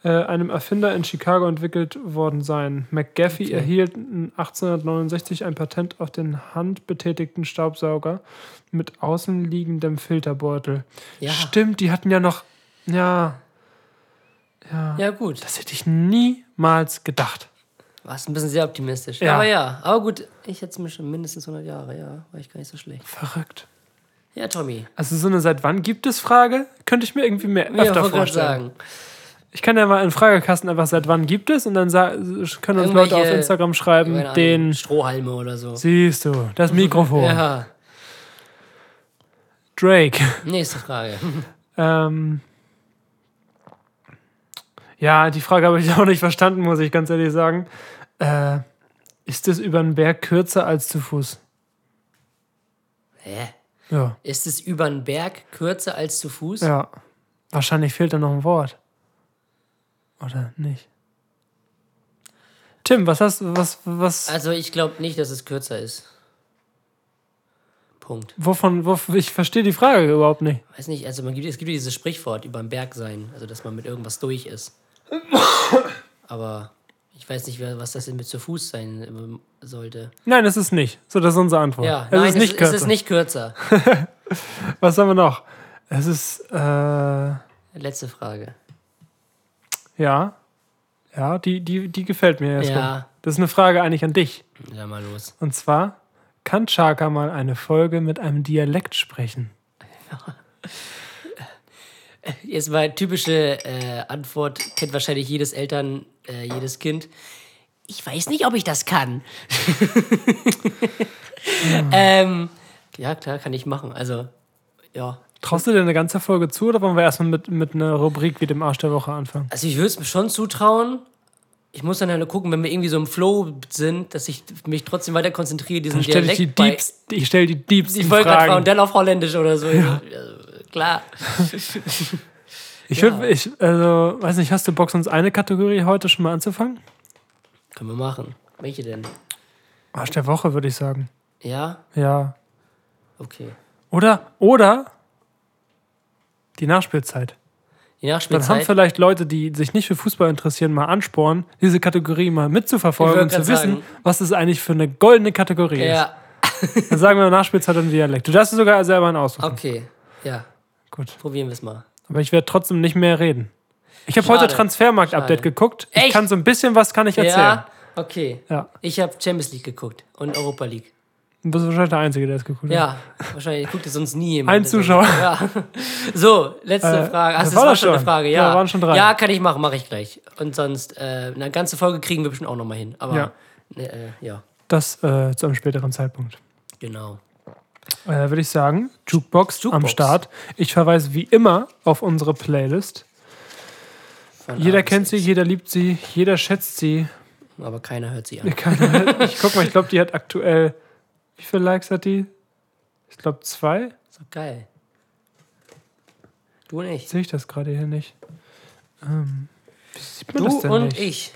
äh, einem Erfinder in Chicago entwickelt worden sein. McGaffey
Okay.
erhielt 1869 ein Patent auf den handbetätigten Staubsauger mit außenliegendem Filterbeutel.
Ja.
Stimmt, die hatten ja noch. Ja. Ja.
Ja, gut.
Das hätte ich niemals gedacht.
Warst ein bisschen sehr optimistisch.
Ja.
Aber ja, aber gut, ich hätte es mir schon mindestens 100 Jahre, ja, war ich gar nicht so schlecht.
Verrückt.
Ja, Tommy.
Also so eine seit wann gibt es Frage, könnte ich mir irgendwie mehr
Ja,
öfter vorstellen.
sagen.
Ich kann ja mal in Fragekasten einfach seit wann gibt es und dann können uns Leute auf Instagram schreiben, den
Strohhalme oder so.
siehst du, das Mikrofon.
Ja,
Drake.
nächste Frage. *laughs*
Ähm, ja, die Frage habe ich *laughs* auch nicht verstanden, muss ich ganz ehrlich sagen. Äh, ist es über den Berg kürzer als zu Fuß?
Hä?
Ja.
Ist es über den Berg kürzer als zu Fuß?
Ja. Wahrscheinlich fehlt da noch ein Wort. Oder nicht? Tim, was hast du, was, was,
Also ich glaube nicht, dass es kürzer ist. Punkt.
wovon, wovon, ich verstehe die Frage überhaupt nicht.
Weiß nicht, also man gibt, es gibt ja dieses Sprichwort über den Berg sein, also dass man mit irgendwas durch ist. *coughs* Aber ich weiß nicht, was das denn mit zu Fuß sein ähm, sollte.
Nein, es ist nicht. So, das ist unsere Antwort.
Ja,
es
nein,
ist nicht
es,
kürzer.
es ist nicht kürzer. *laughs*
Was haben wir noch? Es ist, äh,
Letzte Frage.
ja. Ja, die, die, die gefällt mir jetzt.
Ja.
Das ist eine Frage eigentlich an dich.
Ja, mal los.
Und zwar, kann Chaka mal eine Folge mit einem Dialekt sprechen? *laughs*
Jetzt mal typische äh, Antwort, kennt wahrscheinlich jedes Eltern, äh, jedes Kind. Ich weiß nicht, ob ich das kann. *laughs* ähm, ja, klar, kann ich machen. Also, ja.
Traust du dir eine ganze Folge zu oder wollen wir erstmal mit, mit einer Rubrik wie dem Arsch der Woche anfangen?
Also ich würde es mir schon zutrauen. Ich muss dann halt gucken, wenn wir irgendwie so im Flow sind, dass ich mich trotzdem weiter konzentriere, diesen
Dann stelle ich die
Dialekt.
Deeps, ich stelle die Deeps
Ich wollte gerade und dann auf Holländisch oder so. Ja. Klar. *laughs*
Ich
Ja.
würde, ich, also, weiß nicht, hast du Bock, uns eine Kategorie heute schon mal anzufangen?
Können wir machen. Welche denn?
Arsch der Woche, würde ich sagen.
Ja?
Ja.
Okay.
Oder, oder die Nachspielzeit.
Die
Dann haben
Nachspielzeit.
vielleicht Leute, die sich nicht für Fußball interessieren, mal Ansporn, diese Kategorie mal mitzuverfolgen und zu wissen,
sagen.
was das eigentlich für eine goldene Kategorie
ja,
ist. Dann sagen wir *laughs* Nachspielzeit und Dialekt. Du darfst sogar selber einen aussuchen.
okay. Ja,
Gut.
probieren wir es mal.
Aber ich werde trotzdem nicht mehr reden. Ich habe heute Transfermarkt-Update geguckt. Ich
Echt?
kann so ein bisschen was kann ich erzählen.
Ja, okay.
Ja.
Ich habe Champions League geguckt und Europa League.
Du bist wahrscheinlich der Einzige, der es geguckt hat.
Ja, wahrscheinlich guckt es sonst nie jemand.
Ein Zuschauer.
Ja. So, letzte
Äh,
Frage.
Das
das,
war das
schon eine. Frage,
Ja,
ja.
waren schon drei.
Ja, kann ich machen, mache ich gleich. Und sonst, äh, eine ganze Folge kriegen wir bestimmt auch nochmal hin. Aber,
Ja.
ne, äh, ja,
Das äh, zu einem späteren Zeitpunkt.
genau.
Äh, Würde ich sagen, Jukebox, am
Jukebox.
Start. Ich verweise wie immer auf unsere Playlist.
Von
Jeder kennt sie, jeder liebt sie, jeder schätzt sie.
Aber keiner hört sie an.
Keine, *laughs* ich guck mal, ich glaube, die hat aktuell. Wie viele Likes hat die? Ich glaube, zwei.
Ist doch geil. Du und ich.
Sehe ich das gerade hier nicht. Ähm, wie sieht man das
Du
denn
und
nicht?
ich.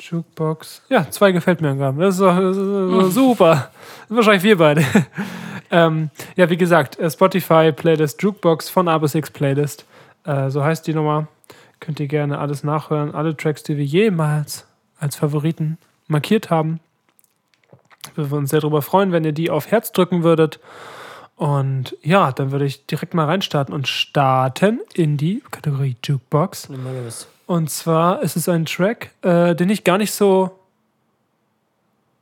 Jukebox. Ja, zwei gefällt mir gerade. Das das ist super. Das sind wahrscheinlich wir beide. *laughs* ähm, ja, wie gesagt, äh, Spotify Playlist Jukebox von A bis X Playlist. Äh, so heißt die Nummer. Könnt ihr gerne alles nachhören. Alle Tracks, die wir jemals als Favoriten markiert haben. Wir würden uns sehr darüber freuen, wenn ihr die auf Herz drücken würdet. Und ja, dann würde ich direkt mal reinstarten und starten in die Kategorie Jukebox.
Nimm mal los.
Und zwar ist es ein Track, äh, den ich gar nicht so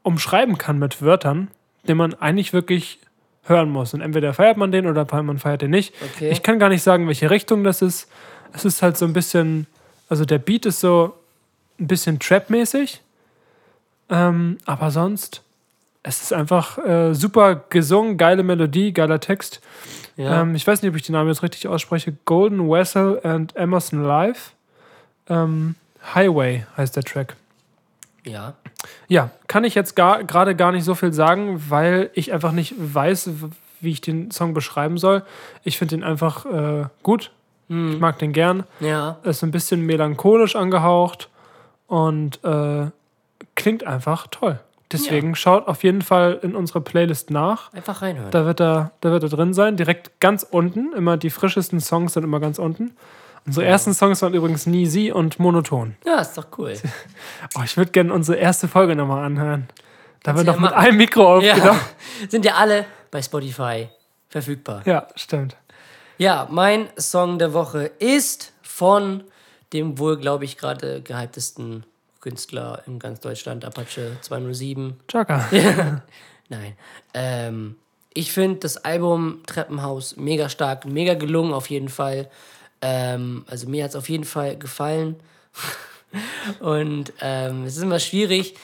umschreiben kann mit Wörtern, den man eigentlich wirklich hören muss. Und entweder feiert man den oder man feiert den nicht.
Okay.
Ich kann gar nicht sagen, welche Richtung das ist. Es ist halt so ein bisschen, also der Beat ist so ein bisschen Trap-mäßig. Ähm, aber sonst, es ist einfach äh, super gesungen, geile Melodie, geiler Text.
ja.
Ähm, ich weiß nicht, ob ich den Namen jetzt richtig ausspreche. Golden Vessel and Emerson Live. Ähm, Highway heißt der Track.
ja.
Ja, kann ich jetzt gar- gerade gar nicht so viel sagen, weil ich einfach nicht weiß, wie ich den Song beschreiben soll. Ich finde den einfach äh, gut. Ich mag den gern.
Ja.
Ist ein bisschen melancholisch angehaucht und äh, klingt einfach toll. Deswegen schaut auf jeden Fall in unsere Playlist nach.
Einfach reinhören.
Da wird er, da wird er drin sein. Direkt ganz unten. Immer die frischesten Songs sind immer ganz unten. Unsere ersten Songs waren übrigens Nie Sie und Monoton.
ja, ist doch cool. *laughs*
Oh, ich würde gerne unsere erste Folge nochmal anhören. Da wird
du
doch
ja
mit einem Mikro aufgenommen.
Ja. *laughs* Sind ja alle bei Spotify verfügbar.
Ja. stimmt.
Ja, mein Song der Woche ist von dem wohl, glaube ich, gerade gehyptesten Künstler in ganz Deutschland, Apache 207.
Chaka. *laughs*
Nein. Ähm, ich finde das Album Treppenhaus mega stark, mega gelungen auf jeden Fall. Ähm, also mir hat es auf jeden Fall gefallen. *laughs* Und ähm, es ist immer schwierig.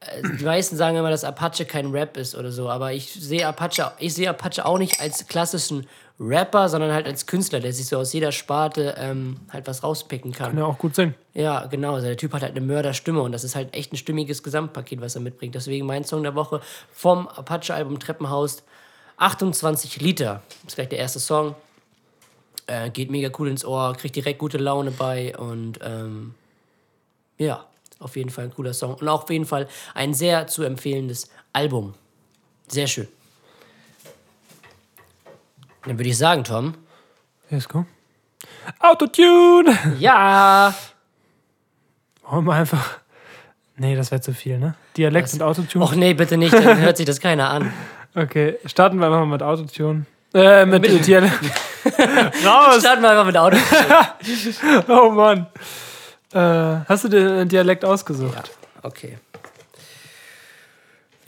Äh, Die meisten sagen immer, dass Apache kein Rap ist oder so, aber ich sehe Apache, ich sehe Apache auch nicht als klassischen Rapper, sondern halt als Künstler, der sich so aus jeder Sparte ähm, halt was rauspicken kann.
Kann ja auch gut singen.
Ja, genau. Also der Typ hat halt eine Mörderstimme und das ist halt echt ein stimmiges Gesamtpaket, was er mitbringt. Deswegen mein Song der Woche vom Apache-Album Treppenhaus 28 Liter. Das ist gleich der erste Song. Äh, geht mega cool ins Ohr, kriegt direkt gute Laune bei und ähm, ja, auf jeden Fall ein cooler Song. Und auch auf jeden Fall ein sehr zu empfehlendes Album. Sehr schön. Dann würde ich sagen, Tom.
Let's go. Autotune! *laughs*
Ja!
Wollen wir einfach. Nee, das wäre zu viel, ne? Dialekt und Autotune.
Och nee, bitte nicht, dann hört sich das keiner an. *laughs*
Okay, starten wir einfach mal mit Autotune. Äh, mit, mit Dialekt. *laughs* *laughs* Raus!
Starten wir einfach mit Auto. *laughs*
Oh Mann. Äh, hast du den Dialekt ausgesucht?
Okay.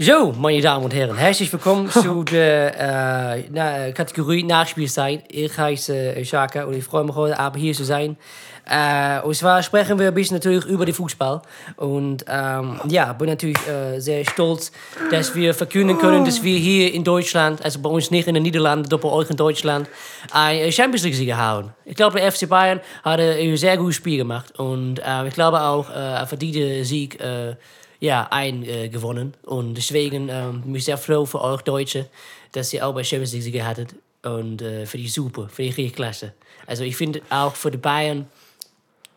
So, meine Damen und Herren, herzlich willkommen *laughs* zu der äh, na, Kategorie Nachspielzeit. Ich heiße Shaka und ich freue mich heute Abend hier zu sein. Äh, und zwar sprechen wir ein bisschen natürlich über den Fußball. Und ähm, ja, bin natürlich äh, sehr stolz, dass wir verkünden können, dass wir hier in Deutschland, also bei uns nicht in den Niederlanden, doch bei euch in Deutschland, ein Champions League-Sieger haben. Ich glaube, der FC Bayern hat ein sehr gutes Spiel gemacht. Und ich glaube auch, äh, ein verdienter Sieg. Ja, ein äh, gewonnen. Und deswegen ähm, bin ich sehr froh für euch Deutsche, dass ihr auch bei Champions League Sieger hattet. Und äh, für die super, für die richtig klasse. Also ich finde auch für die Bayern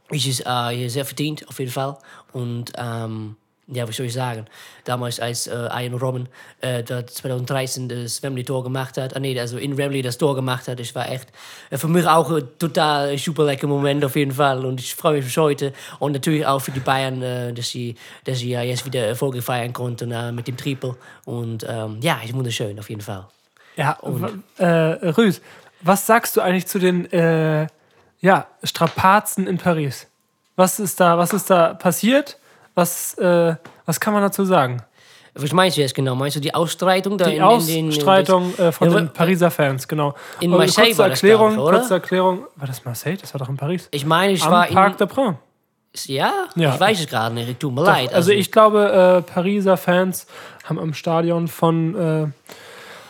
ist es äh, sehr verdient, auf jeden Fall. Und ähm, ja, was soll ich sagen? Damals, als äh, Ian Robben äh, da 2013 das Wembley-Tor gemacht hat, ah, nee, also in Wembley das Tor gemacht hat, das war echt äh, für mich auch ein total super lecker Moment auf jeden Fall. Und ich freue mich bis heute. Und natürlich auch für die Bayern, äh, dass, sie, dass sie ja jetzt wieder Erfolge feiern konnten äh, mit dem Triple. Und ähm, ja, ist wunderschön auf jeden Fall.
Ja, und äh, Rüß, was sagst du eigentlich zu den äh, ja, Strapazen in Paris? Was ist da, was ist da passiert? Was, äh, was kann man dazu sagen?
Was meinst du jetzt genau? Meinst du die Ausstreitung da
Die
in, in den.
Ausstreitung äh, von
Ja,
den
wa-
Pariser Fans, genau.
In Marseille
kurze
war das,
Erklärung,
ich, oder?
kurze Erklärung. War das Marseille? Das war doch in Paris.
Ich meine, ich
Am
war in.
Parc des Princes.
Ja?
Ja.
Ich weiß es gerade nicht. Tut mir leid.
Also ich glaube, äh, Pariser Fans haben am Stadion von, äh,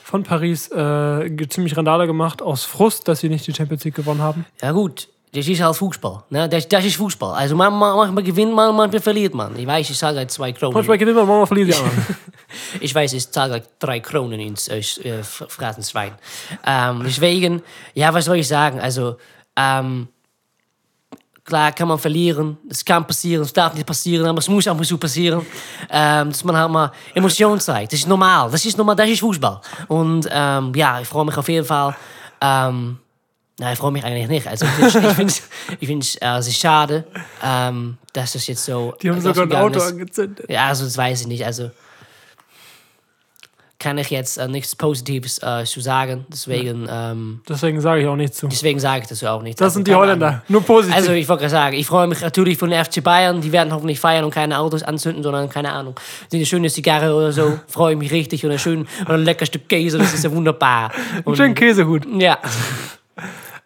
von Paris äh, ziemlich Randale gemacht, aus Frust, dass sie nicht die Champions League gewonnen haben.
Ja gut, das ist halt Fußball. Ne? Das, das ist Fußball. Also man, man, manchmal gewinnt man, manchmal verliert man. Ich weiß, ich zahle zwei Kronen.
Manchmal gewinnt man, manchmal verliert anderen.
Ich weiß, ich zahle drei Kronen ins äh, äh, Phrasenschwein. Ähm, deswegen, ja, was soll ich sagen? Also, ähm, klar kann man verlieren. Es kann passieren, es darf nicht passieren, aber es muss mal so passieren. Ähm, dass man halt mal Emotionen zeigt. Das ist normal. Das ist normal, das ist Fußball. Und ähm, ja, ich freue mich auf jeden Fall. Ähm, Nein, ich freue mich eigentlich nicht. Also ich finde es *laughs* ich find's, äh, ist schade, ähm, dass das jetzt so.
Die haben sogar ein Auto
ist.
angezündet.
Ja, also das weiß ich nicht. Also kann ich jetzt äh, nichts Positives äh, zu sagen. Deswegen, ähm,
Deswegen sage ich auch nichts zu.
deswegen sage ich das auch nicht.
Das
Also,
sind die Holländer.
Ahnung.
Nur positiv.
Also ich wollte gerade sagen, ich freue mich natürlich von der FC Bayern. Die werden hoffentlich feiern und keine Autos anzünden, sondern keine Ahnung, eine schöne Zigarre oder so. *laughs* freue ich mich richtig und ein schön und ein lecker Stück Käse. Das ist ja wunderbar. Und,
Schön Käsehut.
ja. *laughs*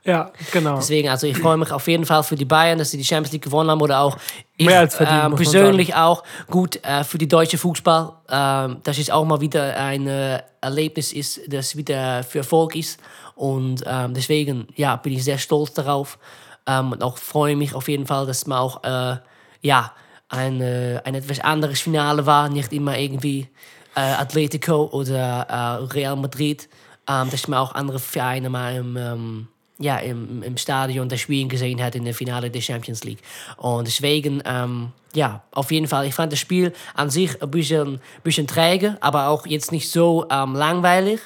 Ja, genau.
Deswegen, also ich freue mich auf jeden Fall für die Bayern, dass sie die Champions League gewonnen haben oder auch ich,
Mehr als verdient, man
persönlich auch. Gut äh, für die deutsche Fußball, ähm, dass es auch mal wieder ein äh, Erlebnis ist, das wieder für Erfolg ist. Und ähm, deswegen ja bin ich sehr stolz darauf. Ähm, und auch freue mich auf jeden Fall, dass man auch äh, ja ein, äh, ein etwas anderes Finale war, nicht immer irgendwie äh, Atletico oder äh, Real Madrid. ähm, dass man auch andere Vereine mal im, ähm, ja, im, im Stadion das Spielen gesehen hat in der Finale der Champions League. Und deswegen, ähm, ja, auf jeden Fall, ich fand das Spiel an sich ein bisschen, bisschen träge, aber auch jetzt nicht so ähm, langweilig.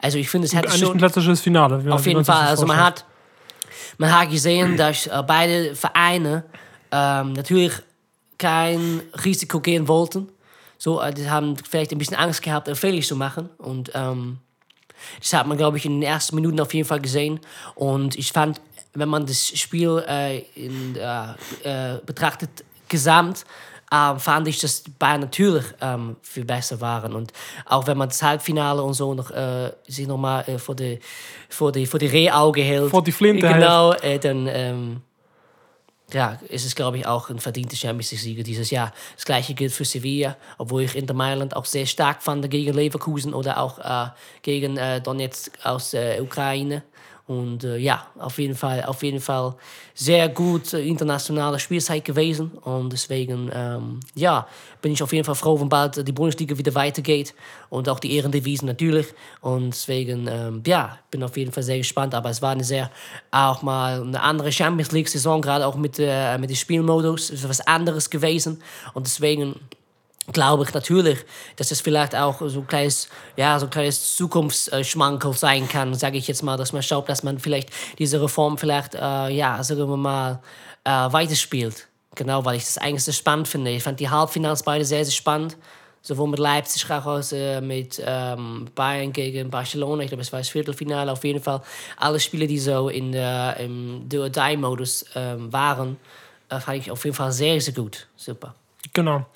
Also ich finde, es
Eigentlich
schon...
ein klassisches Finale.
Auf jeden Fall. Also man hat, man hat gesehen, dass äh, beide Vereine ähm, natürlich kein Risiko gehen wollten. So, äh, die haben vielleicht ein bisschen Angst gehabt, äh, Fehler zu machen. Und ähm, das hat man, glaube ich, in den ersten Minuten auf jeden Fall gesehen. Und ich fand, wenn man das Spiel äh, in, äh, äh, betrachtet, gesamt, äh, fand ich, dass Bayern natürlich ähm, viel besser waren. Und auch wenn man das Halbfinale und so noch, äh, sich nochmal äh, vor die, vor die, vor die Rehauge hält.
Vor die Flinte
Genau, äh, dann ähm, ja, ist es, glaube ich, auch ein verdienter Champions League-Sieger dieses Jahr. Das gleiche gilt für Sevilla, obwohl ich Inter Mailand auch sehr stark fand gegen Leverkusen oder auch äh, gegen äh, Donetsk aus der Ukraine. Und äh, ja, auf jeden Fall, auf jeden Fall sehr gut äh, internationale Spielzeit gewesen. Und deswegen, ähm, ja, bin ich auf jeden Fall froh, wenn bald äh, die Bundesliga wieder weitergeht. Und auch die Ehrendivisen natürlich. Und deswegen, ähm, ja, bin auf jeden Fall sehr gespannt. Aber es war eine sehr, auch mal eine andere Champions League-Saison, gerade auch mit, äh, mit dem Spielmodus. Es ist was anderes gewesen. Und deswegen glaube ich natürlich, dass es vielleicht auch so ein kleines, ja, so ein kleines Zukunftsschmankel sein kann, sage ich jetzt mal, dass man schaut, dass man vielleicht diese Reform vielleicht, äh, ja, sagen wir mal, äh, weiterspielt. Genau, weil ich das eigentlich sehr spannend finde. Ich fand die Halbfinals beide sehr, sehr spannend. Sowohl mit Leipzig als äh, mit ähm, Bayern gegen Barcelona. Ich glaube, es war das Viertelfinale. Auf jeden Fall alle Spiele, die so in der, im Do-or-Die-Modus ähm, waren, äh, fand ich auf jeden Fall sehr, sehr gut. Super.
Genau.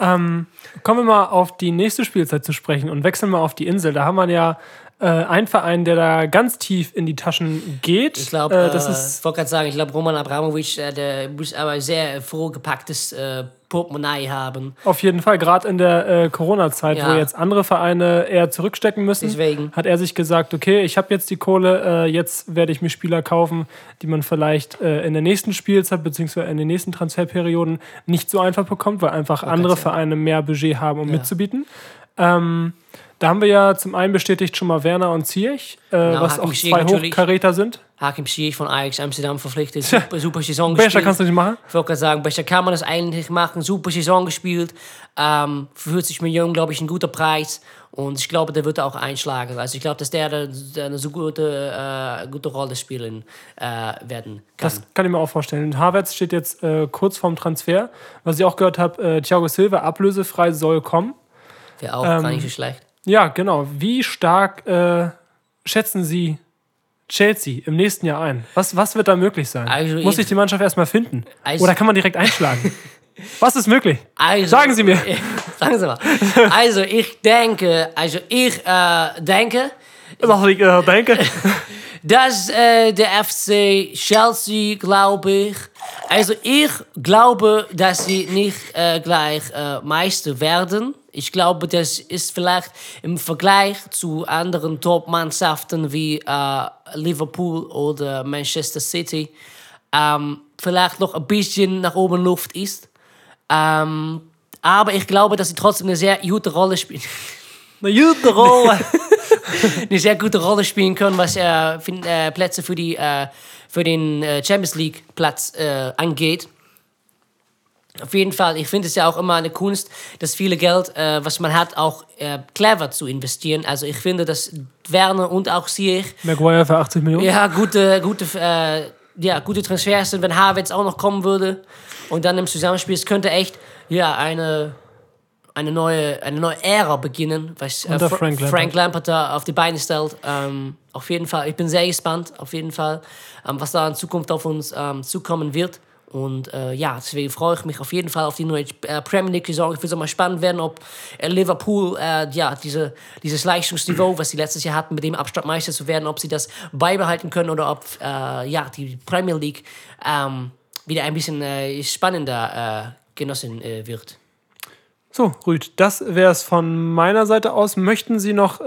Ähm, kommen wir mal auf die nächste Spielzeit zu sprechen und wechseln mal auf die Insel. Da haben wir ja äh, einen Verein, der da ganz tief in die Taschen geht.
Ich glaube,
äh,
äh,
das
ich
ist
wollte gerade sagen, ich glaube, Roman Abramovic, äh, der muss aber sehr vorgepacktes äh, Portemonnaie haben.
auf jeden Fall, gerade in der äh, Corona-Zeit,
Ja.
wo jetzt andere Vereine eher zurückstecken müssen,
Deswegen.
hat er sich gesagt, okay, ich habe jetzt die Kohle, jetzt werde ich mir Spieler kaufen, die man vielleicht in der nächsten Spielzeit bzw. in den nächsten Transferperioden nicht so einfach bekommt, weil einfach andere. Vereine mehr Budget haben, um mitzubieten. Ähm, da haben wir ja zum einen bestätigt schon mal Werner und Ziyech, äh, was
Hakim
auch
Ziyech
zwei. Hochkaräter sind.
Hakim Ziyech von Ajax Amsterdam verpflichtet. Super, super Saison
Besser
gespielt.
kannst du nicht machen.
Ich wollte gerade sagen, besser kann man das eigentlich machen. Super Saison gespielt. Ähm, für 40 Millionen, glaube ich, ein guter Preis. Und ich glaube, der wird auch einschlagen. Also ich glaube, dass der, der, eine so gute, äh, gute Rolle spielen äh, werden kann.
Das kann ich mir auch vorstellen. Havertz steht jetzt äh, kurz vorm Transfer. Was ich auch gehört habe, äh, Thiago Silva ablösefrei soll kommen.
Wäre auch
Ähm,
gar nicht so schlecht.
Ja, genau. Wie stark äh, schätzen Sie Chelsea im nächsten Jahr ein? Was, was wird da möglich sein?
Also
Muss
ich-
die Mannschaft erstmal finden?
Also-
Oder kann man direkt einschlagen? *laughs* was ist möglich?
Also,
Sagen Sie mir. *laughs*
Sagen Sie mal. Also ich denke, also ich äh, denke,
Was ich äh, denke. *laughs*
dass äh, der FC Chelsea, glaube ich, also ich glaube, dass sie nicht äh, gleich äh, Meister werden. Ich glaube, das ist vielleicht im Vergleich zu anderen Top-Mannschaften wie äh, Liverpool oder Manchester City ähm, vielleicht noch ein bisschen nach oben Luft ist. Ähm, aber ich glaube, dass sie trotzdem eine sehr gute Rolle spielen. *laughs*
Eine gute Rolle. *laughs*
eine sehr gute Rolle spielen können, was äh, äh, Plätze für, die, äh, für den äh, Champions League Platz äh, angeht. Auf jeden Fall, ich finde es ja auch immer eine Kunst, das viele Geld, äh, was man hat, auch äh, clever zu investieren. Also ich finde, dass Werner und auch Ziyech
Maguire für 80 Millionen.
ja, gute, gute, äh, ja, gute Transfers sind, wenn Havertz auch noch kommen würde und dann im Zusammenspiel, es könnte echt ja, eine, eine, neue, eine neue Ära beginnen, was äh, Fra-
Frank Lampard.
Frank Lampard da auf die Beine stellt. Ähm, auf jeden Fall, ich bin sehr gespannt, auf jeden Fall, ähm, was da in Zukunft auf uns ähm, zukommen wird. Und äh, ja, deswegen freue ich mich auf jeden Fall auf die neue äh, Premier League-Saison. Ich finde es mal spannend werden, ob äh, Liverpool äh, ja, diese, dieses Leistungsniveau, was sie letztes Jahr hatten, mit dem Abstand Meister zu werden, ob sie das beibehalten können oder ob äh, ja, die Premier League ähm, wieder ein bisschen äh, spannender genossen wird.
So, Rüd, das wäre es von meiner Seite aus. Möchten Sie noch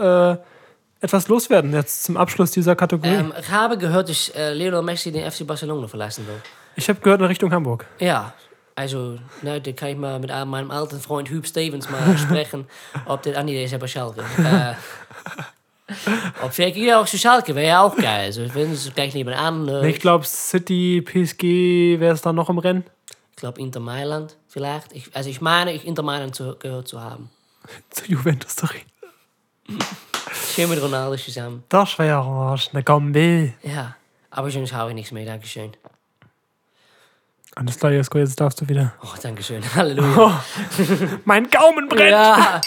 etwas loswerden jetzt zum Abschluss dieser Kategorie?
Ähm, ich habe gehört, dass Lionel Messi den FC Barcelona verlassen will.
Ich habe gehört in Richtung Hamburg.
Ja, also, ne, da kann ich mal mit meinem alten Freund Hugh Stevens mal *laughs* sprechen, ob das... Ah nee, der ist ja bei Schalke. Äh, Ob vielleicht geht auch zu Schalke, wäre ja auch geil. Also, wenn es gleich nebenan. Äh,
Ich glaube, City, PSG, wer ist da noch im Rennen?
Ich glaube, Inter Mailand vielleicht. Ich, also, ich meine, ich Inter Mailand zu, gehört zu haben. *laughs*
Zu Juventus doch.
Schön mit Ronaldo zusammen.
Das wäre was, eine Kombi.
Ja, aber sonst habe ich nichts mehr. Dankeschön.
Alles klar, Jesko, jetzt darfst du wieder.
Oh, Dankeschön. *laughs* Halleluja.
Mein Gaumen brennt!
Ja.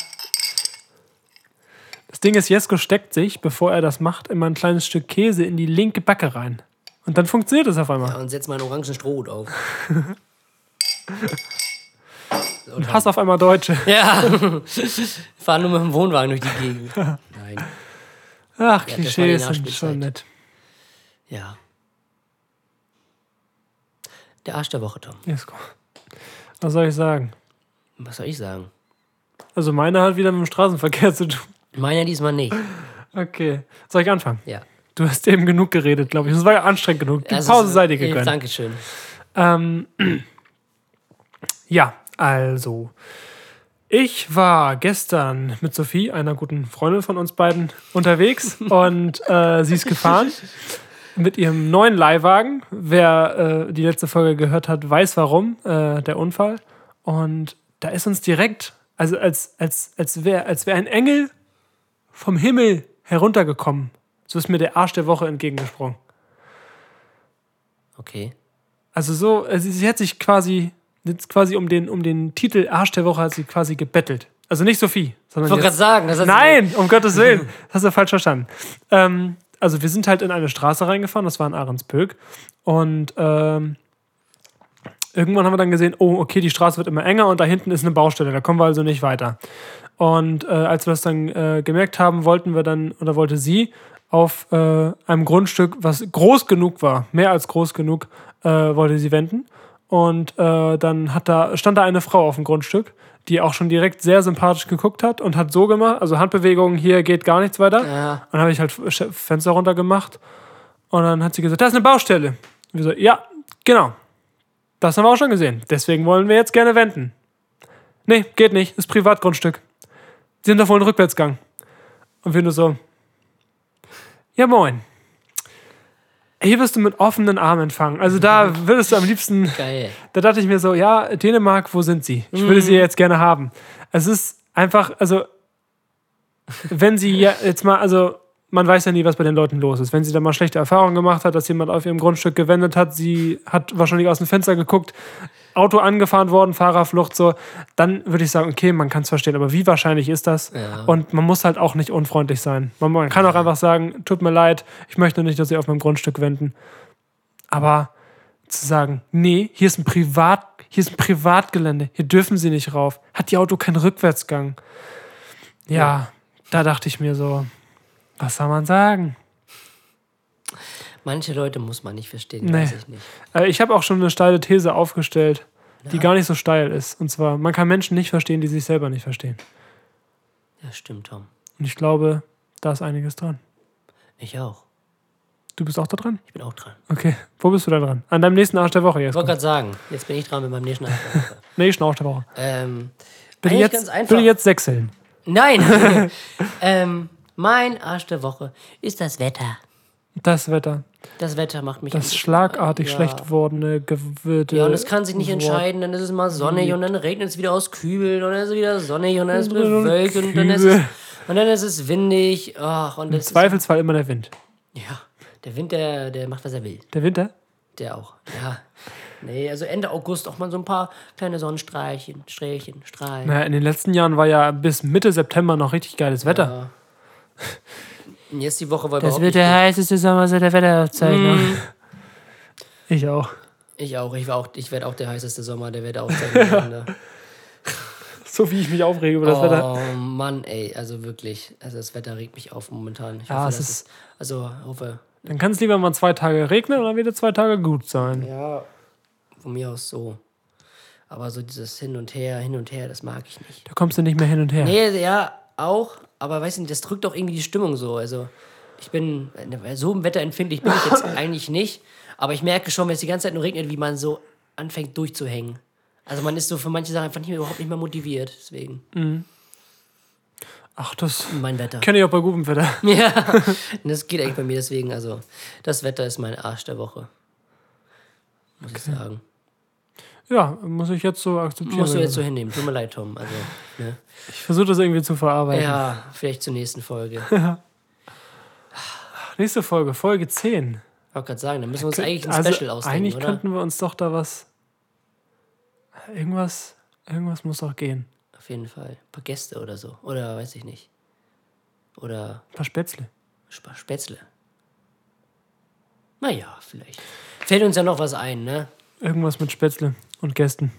Das Ding ist, Jesko steckt sich, bevor er das macht, immer ein kleines Stück Käse in die linke Backe rein. Und dann funktioniert es auf einmal.
Und setz mal einen orangen Stroh auf. *laughs*
Und Hass auf einmal Deutsche. *laughs*
Ja. Fahren nur mit dem Wohnwagen durch die Gegend. Nein.
Ach,
die
Klischees sind schon nett.
Ja. Der Arsch der Woche, Tom.
Jesko. Was soll ich sagen?
Was soll ich sagen?
Also meine hat wieder mit dem Straßenverkehr zu tun.
Meiner diesmal nicht.
Okay. Soll ich anfangen?
Ja.
Du hast eben genug geredet, glaube ich. Das war ja anstrengend genug. Die
Das
Pause sei dir
äh,
gegönnt.
Dankeschön.
Ähm, *clears throat* ja, also. Ich war gestern mit Sophie, einer guten Freundin von uns beiden, unterwegs *laughs* und äh, sie ist gefahren *laughs* mit ihrem neuen Leihwagen. Wer äh, die letzte Folge gehört hat, weiß warum, äh, der Unfall. Und da ist uns direkt, also als, als, als wäre als wär ein Engel vom Himmel heruntergekommen. So ist mir der Arsch der Woche entgegengesprungen.
Okay.
Also so, also sie hat sich quasi, jetzt quasi um den, um den Titel Arsch der Woche hat sie quasi gebettelt. Also nicht Sophie, sondern
Ich wollte gerade sagen, das
Nein, um Gottes Willen. *laughs* Das hast du falsch verstanden. Ähm, also wir sind halt in eine Straße reingefahren, das war in Ahrensböck. Und ähm, irgendwann haben wir dann gesehen, oh, okay, die Straße wird immer enger und da hinten ist eine Baustelle, da kommen wir also nicht weiter. Und äh, als wir das dann äh, gemerkt haben, wollten wir dann, oder wollte sie, auf äh, einem Grundstück, was groß genug war, mehr als groß genug, äh, wollte sie wenden. Und äh, dann hat da, stand da eine Frau auf dem Grundstück, die auch schon direkt sehr sympathisch geguckt hat und hat so gemacht, also Handbewegungen, hier geht gar nichts weiter.
Ja.
Und dann habe ich halt Fenster runter gemacht und dann hat sie gesagt, das ist eine Baustelle. Und wir so, ja, genau. Das haben wir auch schon gesehen. Deswegen wollen wir jetzt gerne wenden. Nee, geht nicht. Ist Privatgrundstück. Sie sind doch wohl einen Rückwärtsgang. Und wir nur so, ja moin. Hier wirst du mit offenen Armen empfangen. Also da würdest du am liebsten
Geil.
da dachte ich mir so, ja, Dänemark, wo sind sie? Ich würde sie jetzt gerne haben. Es ist einfach, also, wenn sie ja jetzt mal, also, man weiß ja nie, was bei den Leuten los ist. Wenn sie da mal schlechte Erfahrungen gemacht hat, dass jemand auf ihrem Grundstück gewendet hat, sie hat wahrscheinlich aus dem Fenster geguckt, Auto angefahren worden, Fahrerflucht, so, dann würde ich sagen, okay, man kann es verstehen, aber wie wahrscheinlich ist das?
Ja.
Und man muss halt auch nicht unfreundlich sein. Man, man kann auch einfach sagen, tut mir leid, ich möchte nicht, dass sie auf meinem Grundstück wenden. Aber zu sagen, nee, hier ist ein Privat, hier ist ein Privatgelände, hier dürfen sie nicht rauf. Hat die Auto keinen Rückwärtsgang? Ja, da dachte ich mir so, was soll man sagen?
Manche Leute muss man nicht verstehen,
Nee.
weiß ich nicht.
Äh, ich habe auch schon eine steile These aufgestellt, die gar nicht so steil ist. Und zwar, man kann Menschen nicht verstehen, die sich selber nicht verstehen.
Ja, stimmt, Tom.
Und ich glaube, da ist einiges dran.
Ich auch.
Du bist auch da dran?
Ich bin auch dran.
Okay, wo bist du da dran? An deinem nächsten Arsch der Woche jetzt.
Ich wollte gerade sagen, jetzt bin ich dran mit meinem nächsten Antwort. *laughs*
Nächsten Arsch der Woche.
ähm, eigentlich
jetzt,
ganz einfach.
bitte jetzt sechseln.
Nein! *laughs* ähm, mein Arsch der Woche ist das Wetter.
Das Wetter.
Das Wetter macht mich.
Das schlagartig
Ja.
schlecht wordene Gewürde.
Ja, und es kann sich nicht entscheiden. Dann ist es mal sonnig und dann regnet es wieder aus Kübeln und dann ist es wieder sonnig und dann ist es
Und
bewölkt und dann ist es, und dann ist es windig. Ach, und
Im
das ist,
Zweifelsfall immer der Wind.
ja, der Wind, der, der macht, was er will.
Der Winter?
Der auch. Ja. Nee, also Ende August auch mal so ein paar kleine Sonnenstreichen, Strählchen, Strahlen.
Naja, in den letzten Jahren war ja bis Mitte September noch richtig geiles Wetter.
Ja. *laughs* Und jetzt die Woche war
Das wird der heißeste Sommer seit der Wetteraufzeichnung.
Mhm.
Ich auch.
Ich auch. Ich, war auch, ich werde auch der heißeste Sommer der Welt aufzeichnen. *laughs*
So wie ich mich aufrege über das Wetter.
Oh Mann, ey, also wirklich. Also das Wetter regt mich auf momentan. Ich
Ja,
hoffe,
es ist-
also hoffe,
Dann kann es lieber mal zwei Tage regnen und dann wird es zwei Tage gut sein.
ja, von mir aus so. Aber so dieses Hin und Her, Hin und Her, das mag ich nicht.
Da kommst du nicht mehr hin und her.
Nee, ja, auch, aber weiß nicht, das drückt doch irgendwie die Stimmung so. Also ich bin, so wetterempfindlich bin ich jetzt *laughs* eigentlich nicht. Aber ich merke schon, wenn es die ganze Zeit nur regnet, wie man so anfängt durchzuhängen. Also man ist so für manche Sachen einfach nicht mehr, überhaupt nicht mehr motiviert. Deswegen.
Ach, das
mein Wetter.
kenne ich auch bei gutem Wetter. *laughs*
Ja, *laughs* das geht eigentlich bei mir deswegen. Also, das Wetter ist mein Arsch der Woche. Muss ich sagen.
Ja, muss ich jetzt so akzeptieren.
Musst du jetzt so hinnehmen. Tut mir leid, Tom. Also, ne?
Ich versuche das irgendwie zu verarbeiten.
Ja, vielleicht zur nächsten Folge. *laughs*
Nächste Folge, Folge 10.
Ich wollte gerade sagen, da müssen wir uns eigentlich ein
Also,
Special ausdenken,
eigentlich
oder?
könnten wir uns doch da was. Irgendwas, irgendwas muss doch gehen.
Auf jeden Fall. Ein paar Gäste oder so. Oder weiß ich nicht. Oder
Ein paar Spätzle.
Sp Spätzle. Naja, vielleicht. Fällt uns ja noch was ein, ne?
Irgendwas mit Spätzle und Gästen.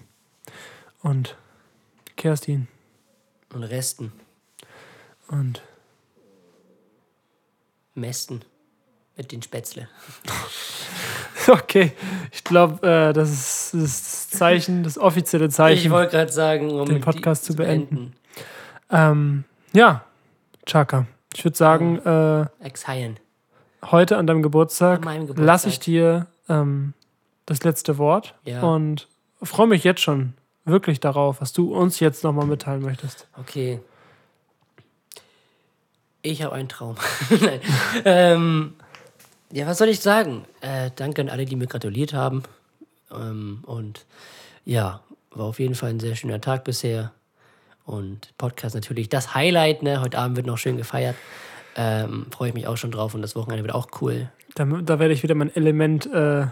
Und Kerstin.
Und Resten.
Und
Mästen. Mit den Spätzle. *laughs*
okay, ich glaube, äh, das ist das Zeichen, das offizielle
Ich
Zeichen.
wollte gerade sagen, um
den Podcast zu beenden. Ähm, ja, Chaka. Ich würde sagen, äh,
Exhalen.
heute an deinem Geburtstag,
An Geburtstag.
lasse ich dir ähm, das letzte Wort
Ja.
und freue mich jetzt schon wirklich darauf, was du uns jetzt nochmal mitteilen möchtest.
Okay. Ich habe einen Traum. *laughs* Ähm, ja, was soll ich sagen? Äh, danke an alle, die mir gratuliert haben. Ähm, und ja, war auf jeden Fall ein sehr schöner Tag bisher. Und Podcast natürlich das Highlight. Ne? Heute Abend wird noch schön gefeiert. Ähm, Freue ich mich auch schon drauf und das Wochenende wird auch cool.
Da, da werde ich wieder mein Element äh,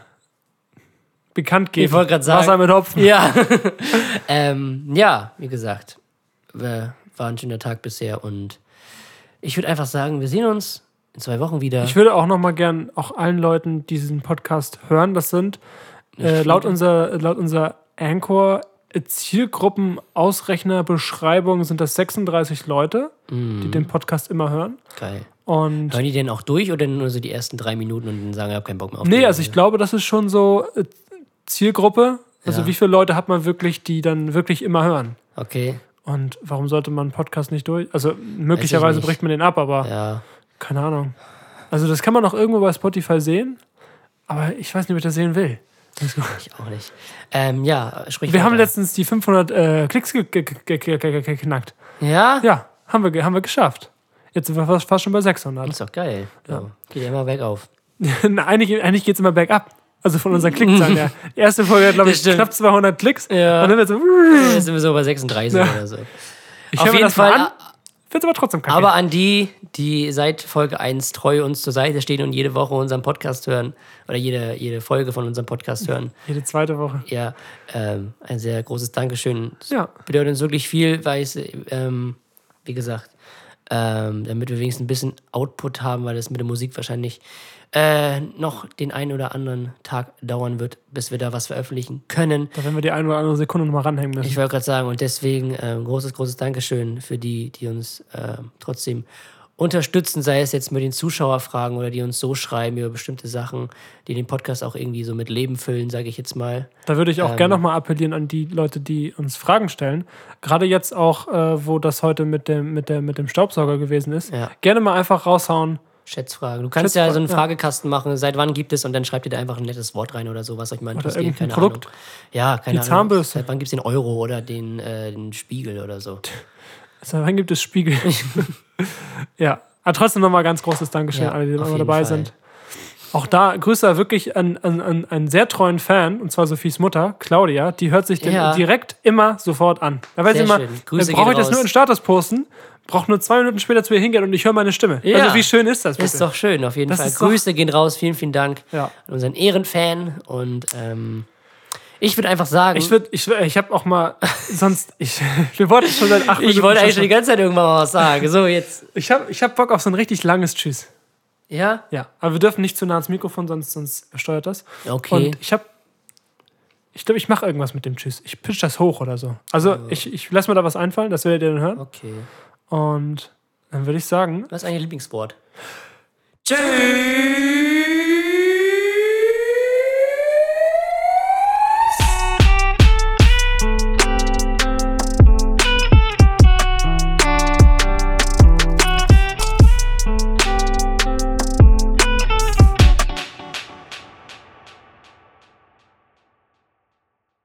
bekannt geben.
Ich wollte gerade sagen-
Wasser mit Hopfen.
Ja. *laughs* ähm, ja, wie gesagt, war ein schöner Tag bisher und ich würde einfach sagen, wir sehen uns in zwei Wochen wieder.
Ich würde auch nochmal gern auch allen Leuten, die diesen Podcast hören, das sind äh, laut unserer, laut unserer Anchor äh, Zielgruppenausrechner-Beschreibung sind das 36 Leute,
Mm.
die den Podcast immer hören.
Geil.
Und
Hören die denn auch durch oder nur so die ersten drei Minuten und dann sagen, ich habe keinen Bock mehr auf
nee, also ich glaube, das ist schon so äh, Zielgruppe. Also
Ja.
wie viele Leute hat man wirklich, die dann wirklich immer hören?
Okay,
Und warum sollte man einen Podcast nicht durch? Also möglicherweise bricht man den ab, aber
ja.
keine Ahnung. Also das kann man auch irgendwo bei Spotify sehen, aber ich weiß nicht, ob ich das sehen will.
Ich auch nicht. Ähm, ja, sprich
wir haben
weiter.
letztens die 500 äh, Klicks ge ge ge ge ge geknackt.
Ja?
Ja, haben wir, haben wir geschafft. Jetzt sind wir fast, fast schon bei 600.
Ist doch geil. Ja. Geht ja immer bergauf. *laughs*
Eigentlich eigentlich geht es immer bergab. Also von unseren Klickzahlen her. *laughs* Die erste Folge hat, glaube ich,
Das
knapp 200 Klicks.
Ja.
Und dann wird so.
Jetzt *laughs* sind wir so bei 36 oder so.
Ich
Auf jeden
das
Fall.
an. Wird aber trotzdem kacke.
Aber an die, die seit Folge 1 treu uns zur Seite stehen und jede Woche unseren Podcast hören oder jede, jede Folge von unserem Podcast hören,
Jede zweite Woche.
ja, ähm, ein sehr großes Dankeschön. Es
Ja.
bedeutet uns wirklich viel, weil es, ähm, wie gesagt, ähm, damit wir wenigstens ein bisschen Output haben, weil es mit der Musik wahrscheinlich äh, noch den einen oder anderen Tag dauern wird, bis wir da was veröffentlichen können.
Da werden wir die eine oder andere Sekunde nochmal ranhängen müssen.
Ich wollte gerade sagen, und deswegen ähm, großes, großes Dankeschön für die, die uns ähm, trotzdem unterstützen, sei es jetzt mit den Zuschauerfragen oder die uns so schreiben über bestimmte Sachen, die den Podcast auch irgendwie so mit Leben füllen, sage ich jetzt mal.
Da würde ich auch
Ähm.
gerne nochmal appellieren an die Leute, die uns Fragen stellen. Gerade jetzt auch, äh, wo das heute mit dem, mit, der, mit dem Staubsauger gewesen ist.
Ja.
Gerne mal einfach raushauen.
Schätzfragen. Du kannst ja so einen
Schätzfragen, ja.
Fragekasten machen, seit wann gibt es und dann schreibt ihr da einfach ein nettes Wort rein oder so, was euch mal interessiert. Keine
Produkt.
Ahnung. Ja, keine
Die
Ahnung.
Zahnbürste.
Seit wann gibt es den Euro oder den, äh, den Spiegel oder so? *laughs*
Also, wann gibt es Spiegel? *laughs* ja. Aber trotzdem nochmal ganz großes Dankeschön
Ja,
an alle, die immer dabei
Fall.
sind. Auch da Grüße wirklich an, an, an einen sehr treuen Fan, und zwar Sophies Mutter, Claudia. Die hört sich den
Ja.
direkt immer sofort an. Da weiß
Sehr
ich immer, brauche ich das nur in Status posten, brauche nur zwei Minuten später zu ihr hingehen und ich höre meine Stimme.
Ja.
Also wie schön ist das bitte?
Ist doch schön, auf jeden
Das
Fall. Grüße gehen raus, vielen, vielen Dank
Ja.
an unseren Ehrenfan und ähm, ich würde einfach sagen,
Ich würde, ich, ich habe auch mal, *laughs* sonst, ich, wir wollten schon seit acht
ich
Minuten
wollte eigentlich
schon
die ganze Zeit irgendwann mal was sagen. So, jetzt.
Ich habe ich hab Bock auf so ein richtig langes Tschüss.
Ja?
Ja, aber wir dürfen nicht zu nah ans Mikrofon, sonst, sonst steuert das.
Okay.
Und ich habe, ich glaube, ich mache irgendwas mit dem Tschüss. Ich pitch das hoch oder so. Also ich, ich lasse mir da was einfallen, das werdet ihr dann hören.
Okay.
Und dann würde ich sagen,
Was ist eigentlich Lieblingswort? Tschüss!